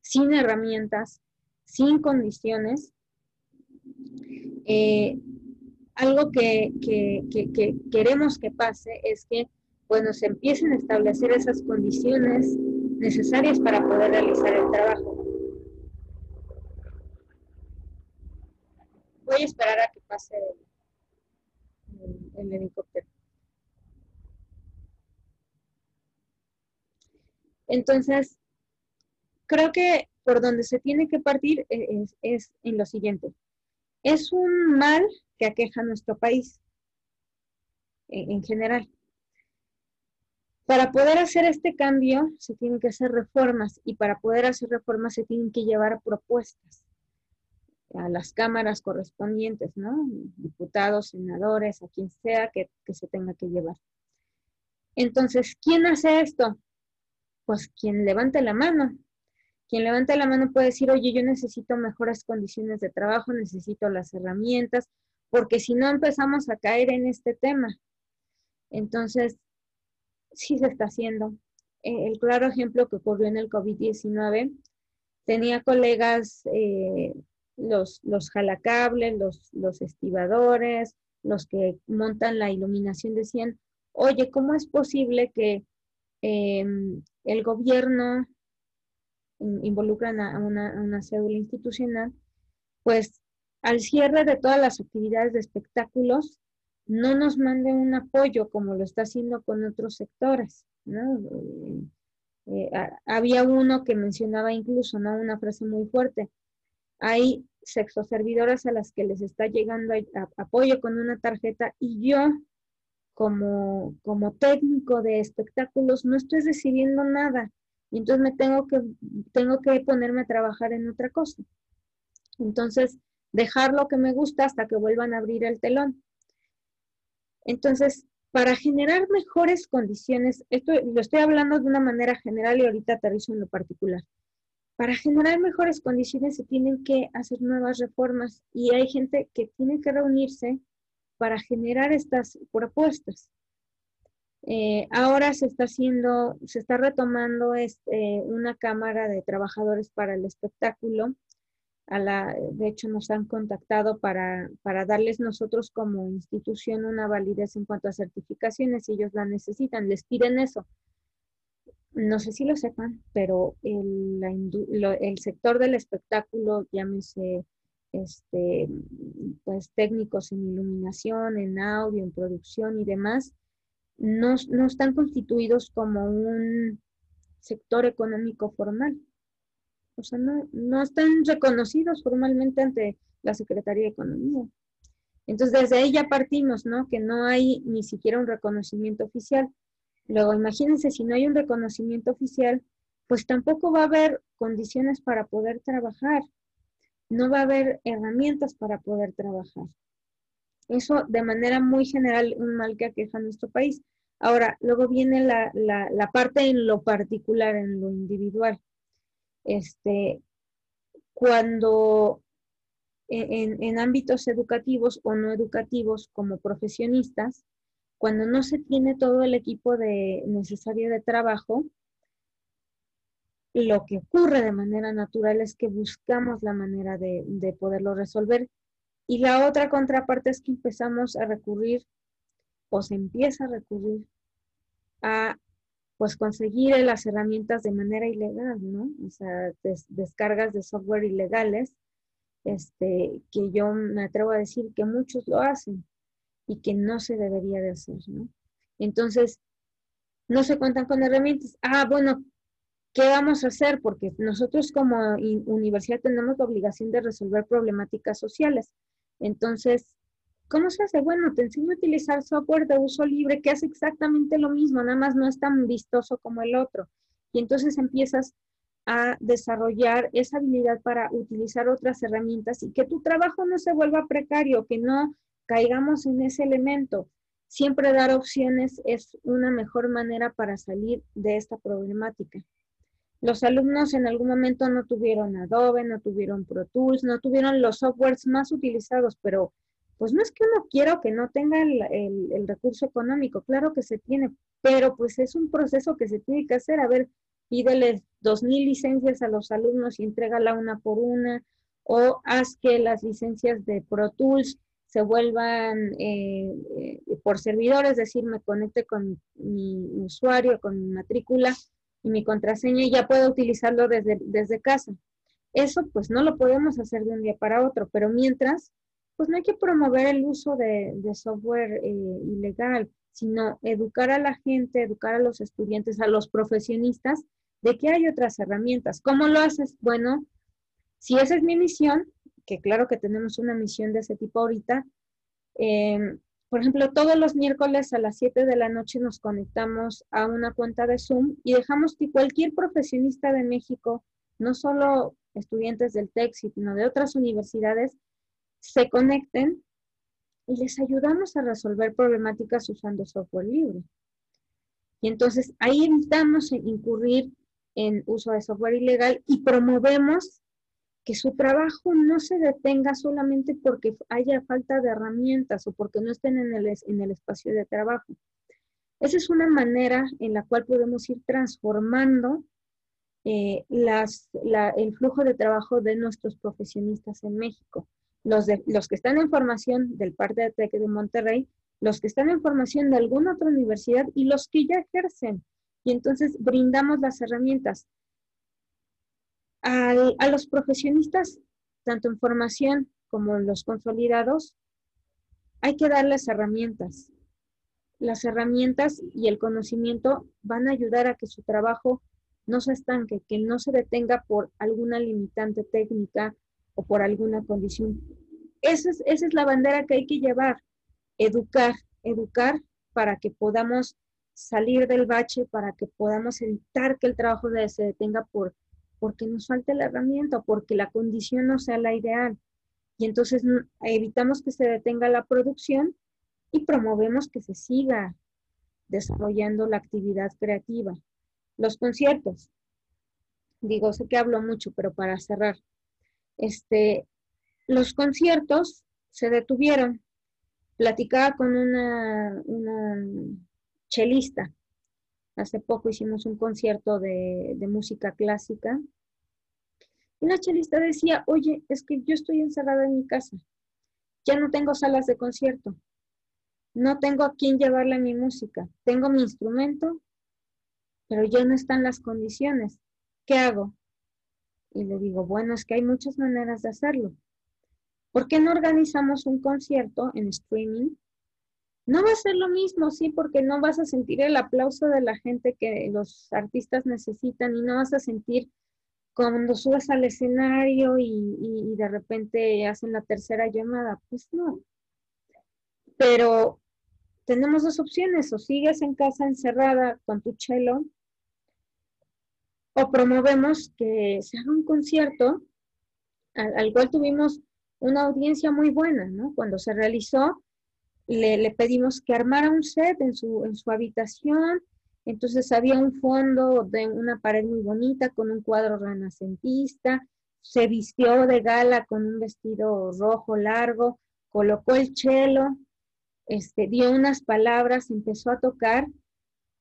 sin herramientas, sin condiciones. Eh, algo que, queremos que pase es que cuando se empiecen a establecer esas condiciones necesarias para poder realizar el trabajo. Voy a esperar a que pase el, helicóptero. Entonces, creo que por donde se tiene que partir e, es, en lo siguiente. Es un mal que aqueja a nuestro país en, general. Para poder hacer este cambio se tienen que hacer reformas y para poder hacer reformas se tienen que llevar propuestas a las cámaras correspondientes, ¿no? Diputados, senadores, a quien sea que, se tenga que llevar. Entonces, ¿quién hace esto? Pues quien levante la mano, quien levanta la mano puede decir, oye, yo necesito mejores condiciones de trabajo, necesito las herramientas, porque si no empezamos a caer en este tema. Entonces, sí se está haciendo. Eh, el claro ejemplo que ocurrió en el COVID-19, tenía colegas, eh, los, los jalacables, los, los estibadores, los que montan la iluminación, decían, oye, ¿cómo es posible que em, el gobierno involucran a una, cédula institucional, pues al cierre de todas las actividades de espectáculos, no nos mande un apoyo como lo está haciendo con otros sectores. Eh, eh, había uno que mencionaba incluso ¿no? una frase muy fuerte. Hay sexoservidoras a las que les está llegando apoyo con una tarjeta y yo como, como técnico de espectáculos no estoy recibiendo nada y entonces me tengo que, tengo que ponerme a trabajar en otra cosa. Entonces, dejar lo que me gusta hasta que vuelvan a abrir el telón. Entonces, para generar mejores condiciones, esto lo estoy hablando de una manera general y ahorita aterrizo en lo particular. Para generar mejores condiciones se tienen que hacer nuevas reformas y hay gente que tiene que reunirse para generar estas propuestas. Eh, ahora se está haciendo, se está retomando este, una cámara de trabajadores para el espectáculo. A la, de hecho, nos han contactado para, para darles nosotros como institución una validez en cuanto a certificaciones, si ellos la necesitan, les piden eso. No sé si lo sepan, pero el, el sector del espectáculo, llámese este, pues técnicos en iluminación, en audio, en producción y demás, no, están constituidos como un sector económico formal. O sea, no, no están reconocidos formalmente ante la Secretaría de Economía. Entonces, desde ahí ya partimos, ¿no? Que no hay ni siquiera un reconocimiento oficial. Luego, imagínense, si no hay un reconocimiento oficial, pues tampoco va a haber condiciones para poder trabajar. No va a haber herramientas para poder trabajar. Eso de manera muy general, un mal que aqueja a nuestro país. Ahora, luego viene la, la, parte en lo particular, en lo individual. Este, cuando en, en, ámbitos educativos o no educativos como profesionistas, cuando no se tiene todo el equipo de, necesario de trabajo, lo que ocurre de manera natural es que buscamos la manera de, de poderlo resolver. Y la otra contraparte es que empezamos a recurrir o se empieza a recurrir a pues conseguir las herramientas de manera ilegal, ¿no? O sea, descargas de software ilegales, este, que yo me atrevo a decir que muchos lo hacen y que no se debería de hacer, ¿no? Entonces, no se cuentan con herramientas. Ah, bueno, ¿qué vamos a hacer? Porque nosotros como universidad tenemos la obligación de resolver problemáticas sociales. Entonces, ¿Cómo se hace? Bueno, te enseño a utilizar software de uso libre que hace exactamente lo mismo, nada más no es tan vistoso como el otro. Y entonces empiezas a desarrollar esa habilidad para utilizar otras herramientas y que tu trabajo no se vuelva precario, que no caigamos en ese elemento. Siempre dar opciones es una mejor manera para salir de esta problemática. Los alumnos en algún momento no tuvieron Adobe, no tuvieron Pro Tools, no tuvieron los softwares más utilizados, pero pues no es que uno quiera que no tenga el, recurso económico, claro que se tiene, pero pues es un proceso que se tiene que hacer. A ver, pídeles dos mil licencias a los alumnos y entrégala una por una, o haz que las licencias de Pro Tools se vuelvan eh, eh, por servidores, es decir, me conecte con mi usuario, con mi matrícula y mi contraseña y ya puedo utilizarlo desde, desde casa. Eso pues no lo podemos hacer de un día para otro, pero mientras pues no hay que promover el uso de, software eh, ilegal, sino educar a la gente, educar a los estudiantes, a los profesionistas de que hay otras herramientas. ¿Cómo lo haces? Bueno, si esa es mi misión, que claro que tenemos una misión de ese tipo ahorita, em, por ejemplo, todos los miércoles a las 7 de la noche nos conectamos a una cuenta de Zoom y dejamos que cualquier profesionista de México, no solo estudiantes del TEC, sino de otras universidades, se conecten y les ayudamos a resolver problemáticas usando software libre. Y entonces ahí evitamos incurrir en uso de software ilegal y promovemos que su trabajo no se detenga solamente porque haya falta de herramientas o porque no estén en el, en el espacio de trabajo. Esa es una manera en la cual podemos ir transformando eh, el flujo de trabajo de nuestros profesionistas en México los, de, los que están en formación del Parte de TEC de Monterrey, los que están en formación de alguna otra universidad y los que ya ejercen. Y entonces brindamos las herramientas a los profesionistas, tanto en formación como los consolidados, hay que darles herramientas. Las herramientas y el conocimiento van a ayudar a que su trabajo no se estanque, que no se detenga por alguna limitante técnica o por alguna condición. Esa es, esa es la bandera que hay que llevar, educar, educar para que podamos salir del bache, para que podamos evitar que el trabajo se detenga por, porque nos falte la herramienta, porque la condición no sea la ideal. Y entonces evitamos que se detenga la producción y promovemos que se siga desarrollando la actividad creativa. Los conciertos. Digo, sé que hablo mucho, pero para cerrar, este, los conciertos se detuvieron. Platicaba con una, una chelista. Hace poco hicimos un concierto de, de música clásica. Y la chelista decía, oye, es que yo estoy encerrada en mi casa. Ya no tengo salas de concierto. No tengo a quién llevarle mi música. Tengo mi instrumento, pero ya no están las condiciones. ¿Qué hago? Y le digo, bueno, es que hay muchas maneras de hacerlo. ¿Por qué no organizamos un concierto en streaming? No va a ser lo mismo, sí, porque no vas a sentir el aplauso de la gente que los artistas necesitan y no vas a sentir cuando subes al escenario y, de repente hacen la tercera llamada, pues no. Pero tenemos dos opciones, o sigues en casa encerrada con tu chelo, o promovemos que se haga un concierto al, cual tuvimos una audiencia muy buena, ¿no? Cuando se realizó, le, pedimos que armara un set en su, en su habitación, entonces había un fondo de una pared muy bonita con un cuadro renacentista, se vistió de gala con un vestido rojo largo, colocó el chelo, este, dio unas palabras, empezó a tocar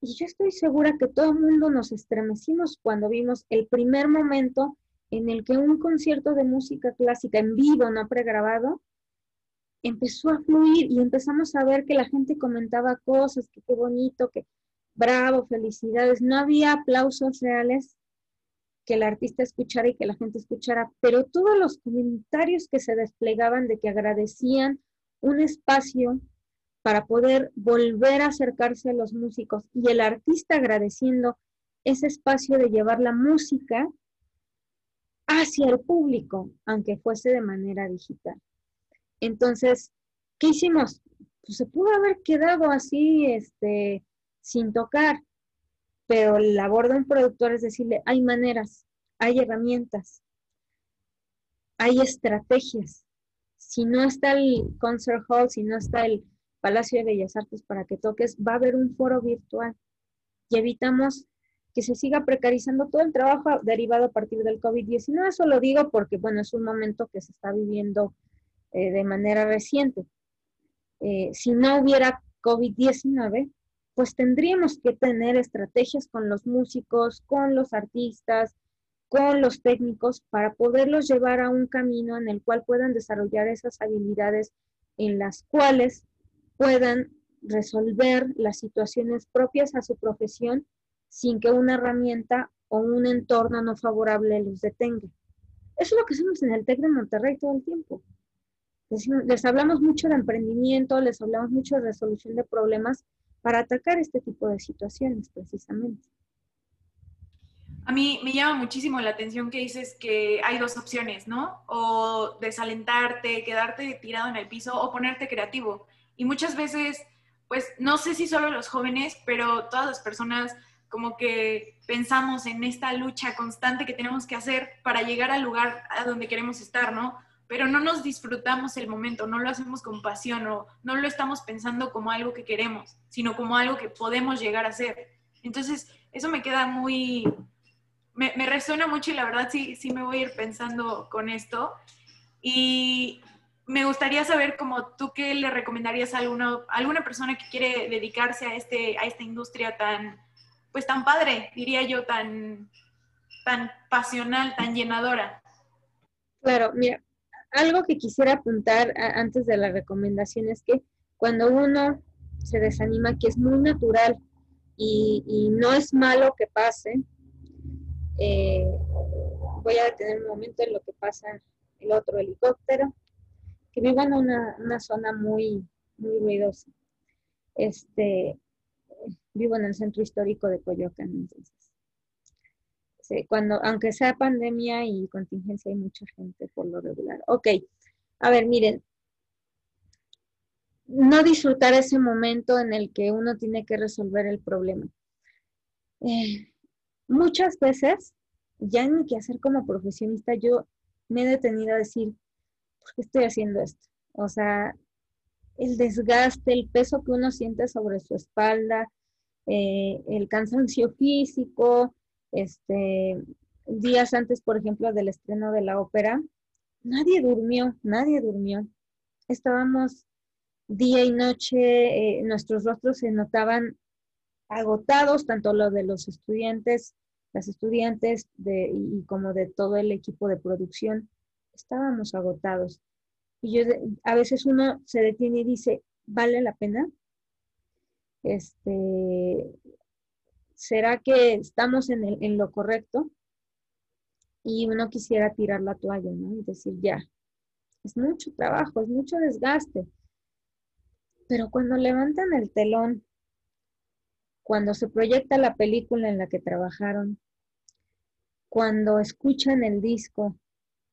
y yo estoy segura que todo el mundo nos estremecimos cuando vimos el primer momento en el que un concierto de música clásica en vivo, no pregrabado, empezó a fluir y empezamos a ver que la gente comentaba cosas, que qué bonito, que bravo, felicidades. No había aplausos reales que el artista escuchara y que la gente escuchara, pero todos los comentarios que se desplegaban de que agradecían un espacio para poder volver a acercarse a los músicos y el artista agradeciendo ese espacio de llevar la música hacia el público, aunque fuese de manera digital. Entonces, ¿qué hicimos? Pues se pudo haber quedado así, este, sin tocar, pero la labor de un productor es decirle, hay maneras, hay herramientas, hay estrategias. Si no está el concert hall, si no está el Palacio de Bellas Artes para que toques, va a haber un foro virtual y evitamos que se siga precarizando todo el trabajo derivado a partir del COVID-19. Eso lo digo porque, bueno, es un momento que se está viviendo eh, de manera reciente. Eh, si no hubiera COVID-19, pues tendríamos que tener estrategias con los músicos, con los artistas, con los técnicos para poderlos llevar a un camino en el cual puedan desarrollar esas habilidades en las cuales puedan resolver las situaciones propias a su profesión sin que una herramienta o un entorno no favorable los detenga. Eso es lo que hacemos en el TEC de Monterrey todo el tiempo. Les, hablamos mucho de emprendimiento, les hablamos mucho de resolución de problemas, para atacar este tipo de situaciones precisamente. A mí me llama muchísimo la atención que dices que hay dos opciones, ¿no? O desalentarte, quedarte tirado en el piso o ponerte creativo. Y muchas veces, pues no sé si solo los jóvenes, pero todas las personas como que pensamos en esta lucha constante que tenemos que hacer para llegar al lugar a donde queremos estar, ¿no? pero no nos disfrutamos el momento, no lo hacemos con pasión o no lo estamos pensando como algo que queremos, sino como algo que podemos llegar a ser. Entonces, eso me queda muy, me, resuena mucho y la verdad sí, sí me voy a ir pensando con esto. Y me gustaría saber como tú qué le recomendarías a alguna, alguna persona que quiere dedicarse a, este, a esta industria tan, pues tan padre, diría yo, tan, tan pasional, tan llenadora. Claro, mira, algo que quisiera apuntar antes de la recomendación es que cuando uno se desanima, que es muy natural y, no es malo que pase, eh, voy a detener un momento en lo que pasa el otro helicóptero, vivo en una, zona muy, muy ruidosa. Este, vivo en el centro histórico de Coyoacán, entonces cuando, aunque sea pandemia y contingencia, hay mucha gente por lo regular. Ok, a ver, miren, no disfrutar ese momento en el que uno tiene que resolver el problema. Eh, muchas veces, ya ni que hacer como profesionista, yo me he detenido a decir, ¿por qué estoy haciendo esto? O sea, el desgaste, el peso que uno siente sobre su espalda, eh, el cansancio físico, este, días antes, por ejemplo, del estreno de la ópera, nadie durmió, nadie durmió. Estábamos día y noche, eh, nuestros rostros se notaban agotados, tanto lo de los estudiantes, las estudiantes de, y como de todo el equipo de producción, estábamos agotados. Y yo, a veces uno se detiene y dice, ¿vale la pena? Este, ¿será que estamos en, el, en lo correcto? Y uno quisiera tirar la toalla, ¿no? Y decir, ya, es mucho trabajo, es mucho desgaste. Pero cuando levantan el telón, cuando se proyecta la película en la que trabajaron, cuando escuchan el disco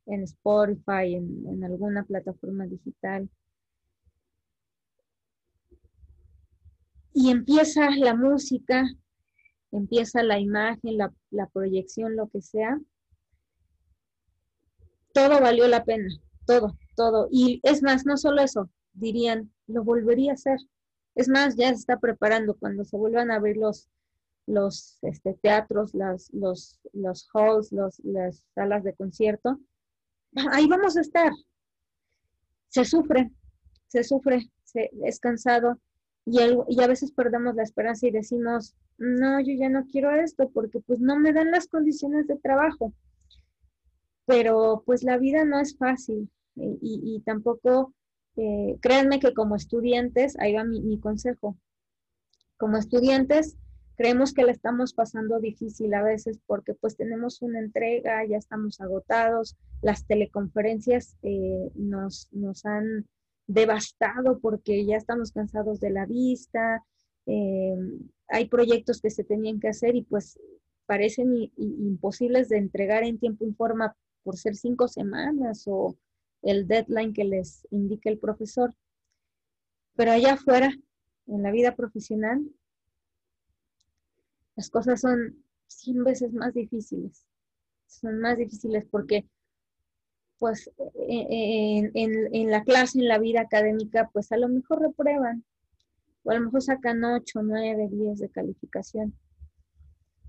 en Spotify, en, alguna plataforma digital, y empieza la música, empieza la imagen, la, proyección, lo que sea, todo valió la pena, todo, todo. Y es más, no solo eso, dirían, lo volvería a hacer. Es más, ya se está preparando cuando se vuelvan a abrir los, los este, teatros, las, los, los halls, las salas de concierto. Ahí vamos a estar. Se sufre, se sufre, se, es cansado y, a veces perdemos la esperanza y decimos, no, yo ya no quiero esto porque pues no me dan las condiciones de trabajo. Pero pues la vida no es fácil y, y tampoco eh, créanme que como estudiantes, ahí va mi, consejo, como estudiantes creemos que la estamos pasando difícil a veces porque pues tenemos una entrega, ya estamos agotados, las teleconferencias eh, nos, nos han devastado porque ya estamos cansados de la vista, eh, hay proyectos que se tenían que hacer y pues parecen imposibles de entregar en tiempo y forma por ser cinco semanas o, el deadline que les indique el profesor. Pero allá afuera, en la vida profesional, las cosas son 100 veces más difíciles. Son más difíciles porque, pues, en, en, la clase, en la vida académica, pues a lo mejor reprueban, o a lo mejor sacan 8, 9, 10 de calificación.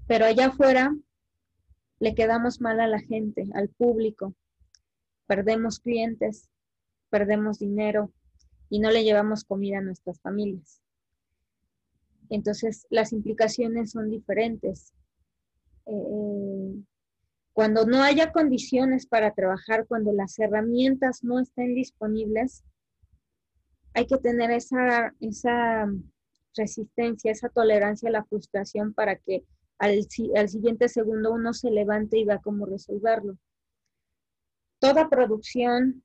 Pero allá afuera le quedamos mal a la gente, al público, perdemos clientes, perdemos dinero y no le llevamos comida a nuestras familias. Entonces, las implicaciones son diferentes. Eh, cuando no haya condiciones para trabajar, cuando las herramientas no estén disponibles, hay que tener esa, esa resistencia, esa tolerancia a la frustración para que al, al siguiente segundo uno se levante y vea cómo resolverlo toda producción,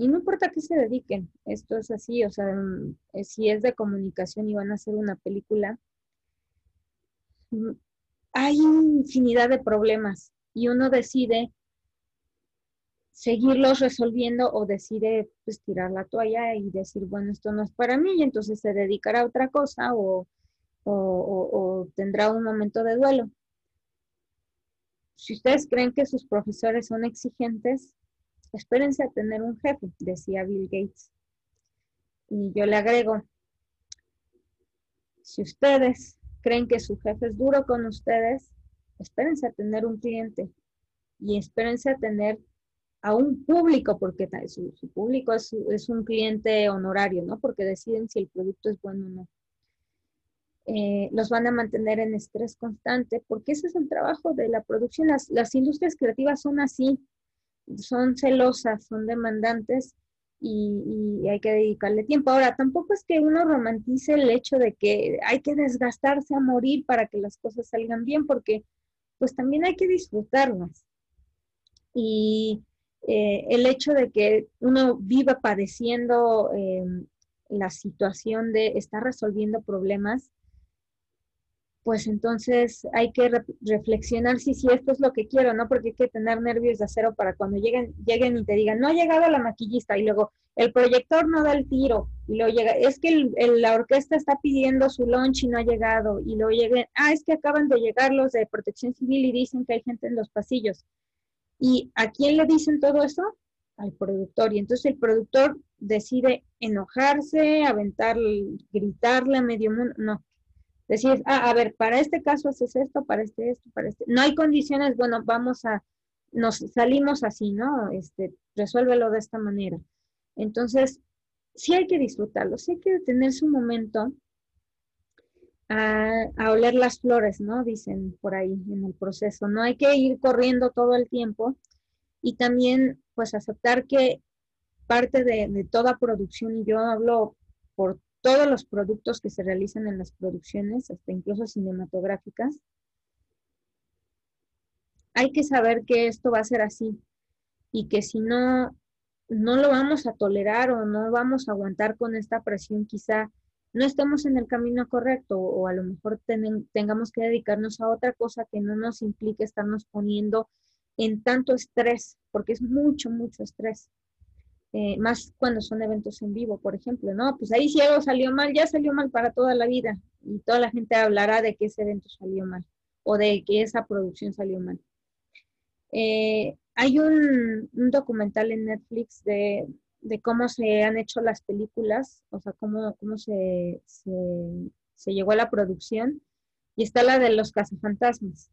y no importa a qué se dediquen, esto es así, o sea, mm, eh, si es de comunicación y van a hacer una película, mm, hay infinidad de problemas y uno decide seguirlos resolviendo o decide pues tirar la toalla y decir, bueno, esto no es para mí y entonces se dedicará a otra cosa o, o tendrá un momento de duelo. Si ustedes creen que sus profesores son exigentes, espérense a tener un jefe, decía Bill Gates. Y yo le agrego, si ustedes creen que su jefe es duro con ustedes, espérense a tener un cliente y espérense a tener a un público, porque su, público es, un cliente honorario, ¿no? Porque deciden si el producto es bueno o no. Eh, los van a mantener en estrés constante, porque ese es el trabajo de la producción. Las, industrias creativas son así, son celosas, son demandantes y, hay que dedicarle tiempo. Ahora, tampoco es que uno romantice el hecho de que hay que desgastarse a morir para que las cosas salgan bien, porque pues también hay que disfrutarlas. Y eh, el hecho de que uno viva padeciendo eh, la situación de estar resolviendo problemas, pues entonces hay que reflexionar si, si esto es lo que quiero, ¿no? Porque hay que tener nervios de acero para cuando lleguen, lleguen y te digan, no ha llegado la maquillista, y luego el proyector no da el tiro, y luego llega, es que la orquesta está pidiendo su lunch y no ha llegado, y luego lleguen, ah, es que acaban de llegar los de protección civil y dicen que hay gente en los pasillos. ¿Y a quién le dicen todo eso? Al productor. Y entonces el productor decide enojarse, aventar, gritarle a medio mundo. No, Decir, ah, a ver, para este caso haces esto, para este esto, para este. No hay condiciones, bueno, vamos a, nos salimos así, ¿no? Este, resuélvelo de esta manera. Entonces, sí hay que disfrutarlo, sí hay que detenerse un momento a, a, oler las flores, ¿no? Dicen por ahí en el proceso. No hay que ir corriendo todo el tiempo y también, pues, aceptar que parte de, de toda producción, y yo hablo por todos los productos que se realizan en las producciones, hasta incluso cinematográficas, hay que saber que esto va a ser así y que si no, no lo vamos a tolerar o no vamos a aguantar con esta presión quizá no estemos en el camino correcto o a lo mejor tengamos que dedicarnos a otra cosa que no nos implique estarnos poniendo en tanto estrés, porque es mucho, mucho estrés. Eh, más cuando son eventos en vivo, por ejemplo, ¿no? Pues ahí si algo salió mal, ya salió mal para toda la vida y toda la gente hablará de que ese evento salió mal o de que esa producción salió mal. Eh, hay un, documental en Netflix de, cómo se han hecho las películas, o sea, cómo, cómo se, se, llegó a la producción, y está la de los cazafantasmas.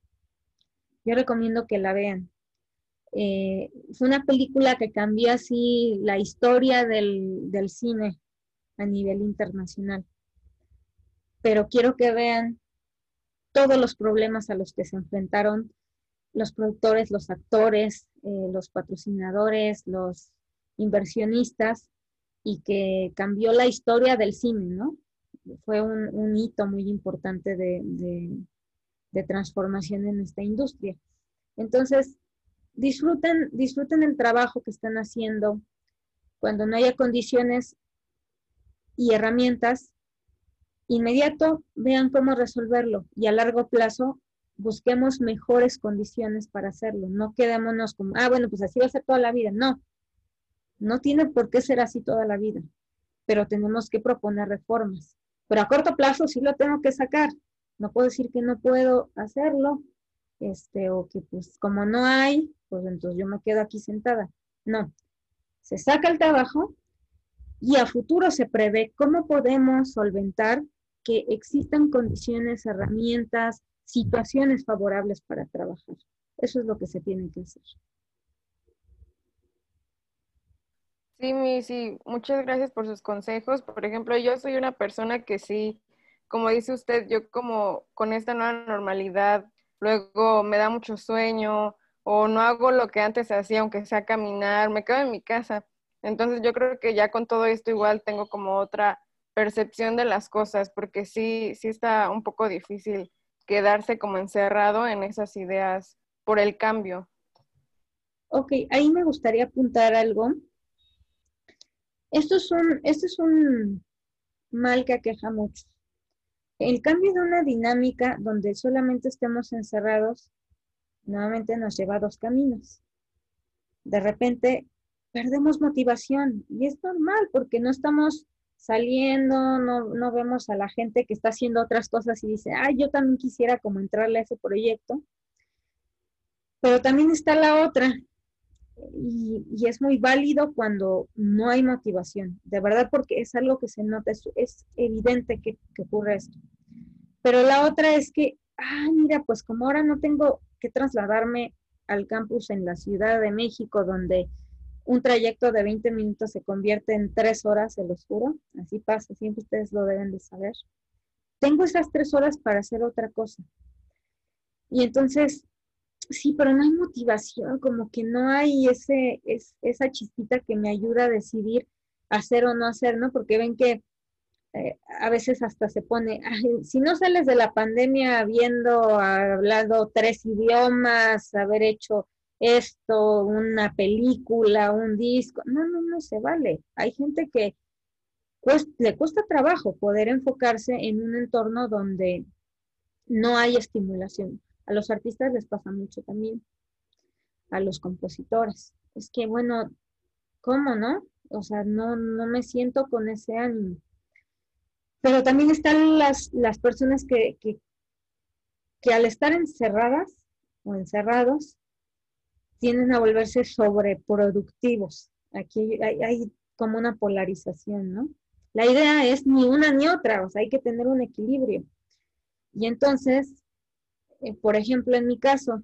Yo recomiendo que la vean. Eh, fue una película que cambió así la historia del, del cine a nivel internacional. Pero quiero que vean todos los problemas a los que se enfrentaron los productores, los actores, eh, los patrocinadores, los inversionistas y que cambió la historia del cine, ¿no? Fue un, hito muy importante de, de, transformación en esta industria. Entonces, disfruten, disfruten el trabajo que están haciendo. Cuando no haya condiciones y herramientas, inmediato vean cómo resolverlo y a largo plazo busquemos mejores condiciones para hacerlo. No quedémonos como, ah, bueno, pues así va a ser toda la vida. No, no tiene por qué ser así toda la vida, pero tenemos que proponer reformas. Pero a corto plazo sí lo tengo que sacar. No puedo decir que no puedo hacerlo, este, o que pues como no hay, pues entonces yo me quedo aquí sentada. No, se saca el trabajo y a futuro se prevé cómo podemos solventar que existan condiciones, herramientas, situaciones favorables para trabajar. Eso es lo que se tiene que hacer. Sí, sí, muchas gracias por sus consejos. Por ejemplo, yo soy una persona que sí, como dice usted, yo como con esta nueva normalidad, luego me da mucho sueño o no hago lo que antes hacía, aunque sea caminar, me quedo en mi casa. Entonces yo creo que ya con todo esto igual tengo como otra percepción de las cosas, porque sí, sí está un poco difícil quedarse como encerrado en esas ideas por el cambio. Ok, ahí me gustaría apuntar algo. Esto es un, esto es un mal que aqueja mucho. El cambio de una dinámica donde solamente estemos encerrados, nuevamente nos lleva a dos caminos. De repente perdemos motivación y es normal porque no estamos saliendo, no, vemos a la gente que está haciendo otras cosas y dice, ay, yo también quisiera como entrarle a ese proyecto. Pero también está la otra, y, es muy válido cuando no hay motivación, de verdad, porque es algo que se nota, es, evidente que, que, ocurre esto. Pero la otra es que, ah, mira, pues como ahora no tengo que trasladarme al campus en la Ciudad de México, donde un trayecto de 20 minutos se convierte en tres horas, se los juro. Así pasa, siempre ustedes lo deben de saber. Tengo esas tres horas para hacer otra cosa. Y entonces, sí, pero no hay motivación, como que no hay ese, esa chispita que me ayuda a decidir hacer o no hacer, ¿no? Porque ven que eh, a veces hasta se pone, si no sales de la pandemia habiendo hablado tres idiomas, haber hecho esto, una película, un disco. No, no, no se vale. Hay gente que le cuesta trabajo poder enfocarse en un entorno donde no hay estimulación. A los artistas les pasa mucho también, a los compositores. Es que, bueno, ¿cómo no? O sea, no, no me siento con ese ánimo. Pero también están las, las personas que, que, que al estar encerradas o encerrados, tienden a volverse sobreproductivos. Aquí hay, como una polarización, ¿no? La idea es ni una ni otra, o sea, hay que tener un equilibrio. Y entonces, eh, por ejemplo, en mi caso,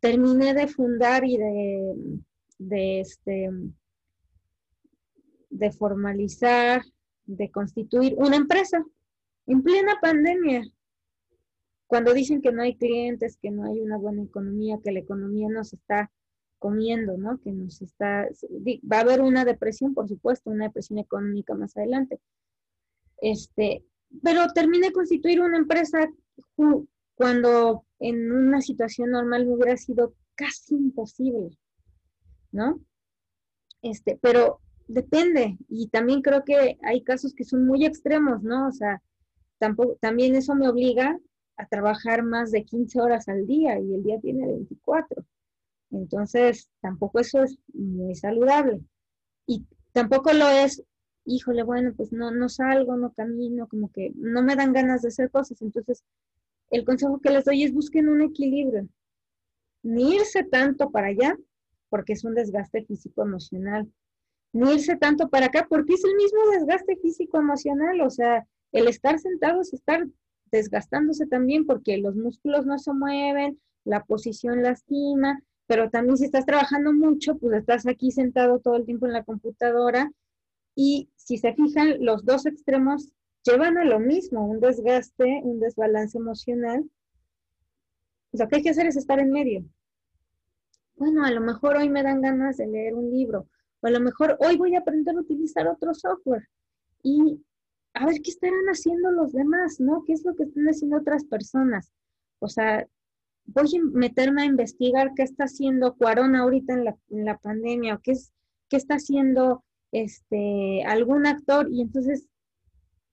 terminé de fundar y de, de, este, de formalizar, de constituir una empresa en plena pandemia cuando dicen que no hay clientes, que no hay una buena economía, que la economía nos está comiendo, ¿no? Que nos está, va a haber una depresión, por supuesto, una depresión económica más adelante. Este, pero terminé de constituir una empresa cuando en una situación normal hubiera sido casi imposible, ¿no? Este, pero depende. Y también creo que hay casos que son muy extremos, ¿no? O sea, tampoco, también eso me obliga a trabajar más de 15 horas al día y el día tiene 24. Entonces, tampoco eso es muy saludable. Y tampoco lo es, híjole, bueno, pues no, no salgo, no camino, como que no me dan ganas de hacer cosas. Entonces, el consejo que les doy es busquen un equilibrio. Ni irse tanto para allá, porque es un desgaste físico-emocional. Ni irse tanto para acá, porque es el mismo desgaste físico-emocional. O sea, el estar sentado es estar desgastándose también porque los músculos no se mueven, la posición lastima, pero también si estás trabajando mucho, pues estás aquí sentado todo el tiempo en la computadora y si se fijan, los dos extremos llevan a lo mismo, un desgaste, un desbalance emocional. Lo que hay que hacer es estar en medio. Bueno, a lo mejor hoy me dan ganas de leer un libro, o a lo mejor hoy voy a aprender a utilizar otro software y a ver qué estarán haciendo los demás, ¿no? ¿Qué es lo que están haciendo otras personas? O sea, voy a meterme a investigar qué está haciendo Cuarón ahorita en la, pandemia o qué, es, qué está haciendo este, algún actor y entonces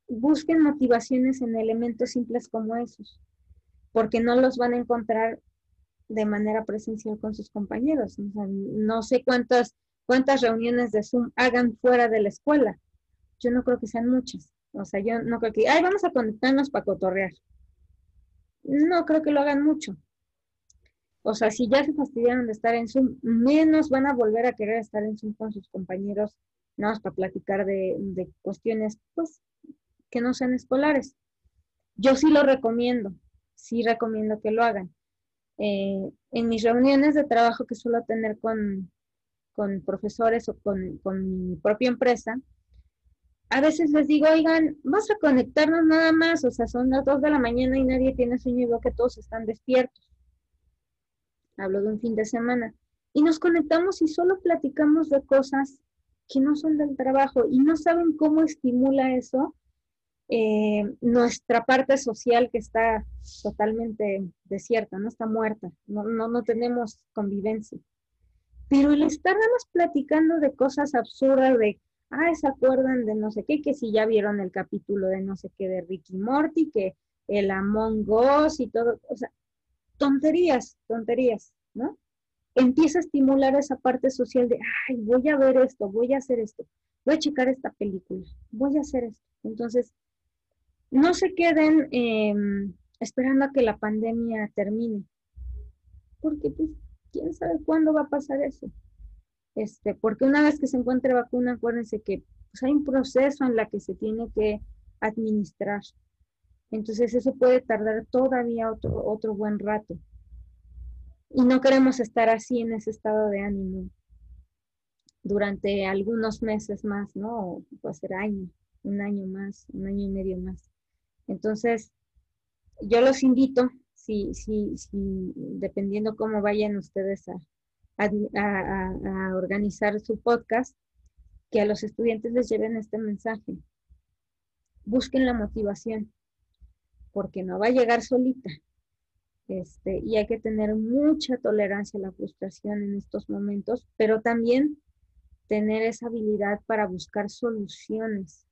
busquen motivaciones en elementos simples como esos, porque no los van a encontrar de manera presencial con sus compañeros. no sé cuántas, cuántas reuniones de Zoom hagan fuera de la escuela. Yo no creo que sean muchas. O sea, yo no creo que, ay, vamos a conectarnos para cotorrear. No creo que lo hagan mucho. O sea, si ya se fastidiaron de estar en Zoom, menos van a volver a querer estar en Zoom con sus compañeros, más para platicar de, cuestiones, pues, que no sean escolares. Yo sí lo recomiendo, sí recomiendo que lo hagan. Eh, en mis reuniones de trabajo que suelo tener con, profesores o con, con, mi propia empresa, a veces les digo, oigan, vamos a conectarnos nada más, o sea, son las dos de la mañana y nadie tiene sueño y veo que todos están despiertos hablo de un fin de semana, y nos conectamos y solo platicamos de cosas que no son del trabajo y no saben cómo estimula eso eh, nuestra parte social que está totalmente desierta, no está muerta, no, no, no tenemos convivencia. Pero el estar nada platicando de cosas absurdas, de, ah, se acuerdan de no sé qué, que si ya vieron el capítulo de no sé qué de Ricky Morty, que el Among Us y todo, o sea, tonterías, tonterías, ¿no? Empieza a estimular esa parte social de, ay, voy a ver esto, voy a hacer esto, voy a checar esta película, voy a hacer esto. Entonces, no se queden em, esperando a que la pandemia termine, porque pues, quién sabe cuándo va a pasar eso. Este, porque una vez que se encuentre vacuna, acuérdense que pues, hay un proceso en la que se tiene que administrar. Entonces eso puede tardar todavía otro, otro buen rato. Y no queremos estar así en ese estado de ánimo durante algunos meses más, ¿no? O puede ser año, un año más, un año y medio más. Entonces, yo los invito, si, si, si dependiendo cómo vayan ustedes a, a organizar su podcast, que a los estudiantes les lleven este mensaje. Busquen la motivación porque no va a llegar solita. Este, y hay que tener mucha tolerancia a la frustración en estos momentos, pero también tener esa habilidad para buscar soluciones,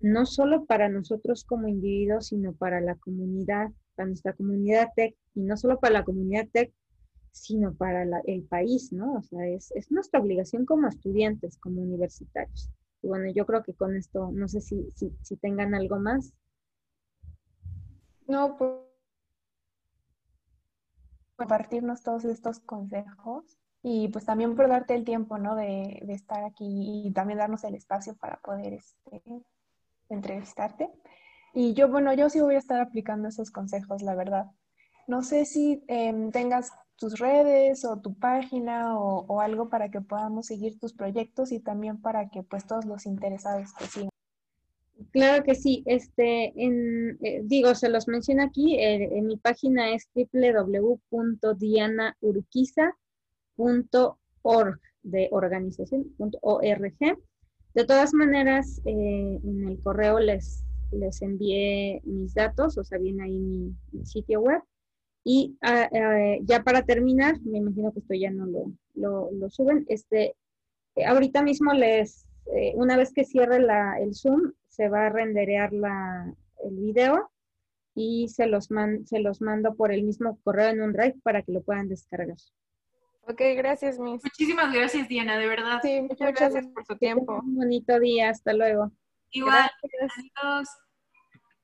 no solo para nosotros como individuos, sino para la comunidad, para nuestra comunidad tech, y no solo para la comunidad tech, sino para el país, ¿no? O sea, es, es, nuestra obligación como estudiantes, como universitarios. Y bueno, yo creo que con esto, no sé si, si, si tengan algo más. No, pues compartirnos todos estos consejos y pues también por darte el tiempo, ¿no? De, estar aquí y también darnos el espacio para poder este, entrevistarte. Y yo, bueno, yo sí voy a estar aplicando esos consejos, la verdad. No sé si em, tengas tus redes o tu página o, algo para que podamos seguir tus proyectos y también para que pues todos los interesados te sigan. Claro que sí, este, en, eh, digo, se los menciono aquí, eh, en mi página es www.dianaurquiza.org, de organización.org. De todas maneras, eh, en el correo les, les envié mis datos, o sea, viene ahí mi, sitio web. Y ah, ya para terminar, me imagino que esto ya no lo, lo, lo suben, este, ahorita mismo les eh, una vez que cierre la, el Zoom, se va a renderear la, el video y se los, man, se los mando por el mismo correo en un drive para que lo puedan descargar. Ok, gracias, Miss. Muchísimas gracias, Diana, de verdad. Sí, muchas gracias por su tiempo. Un bonito día, hasta luego. Igual, Gracias. adiós.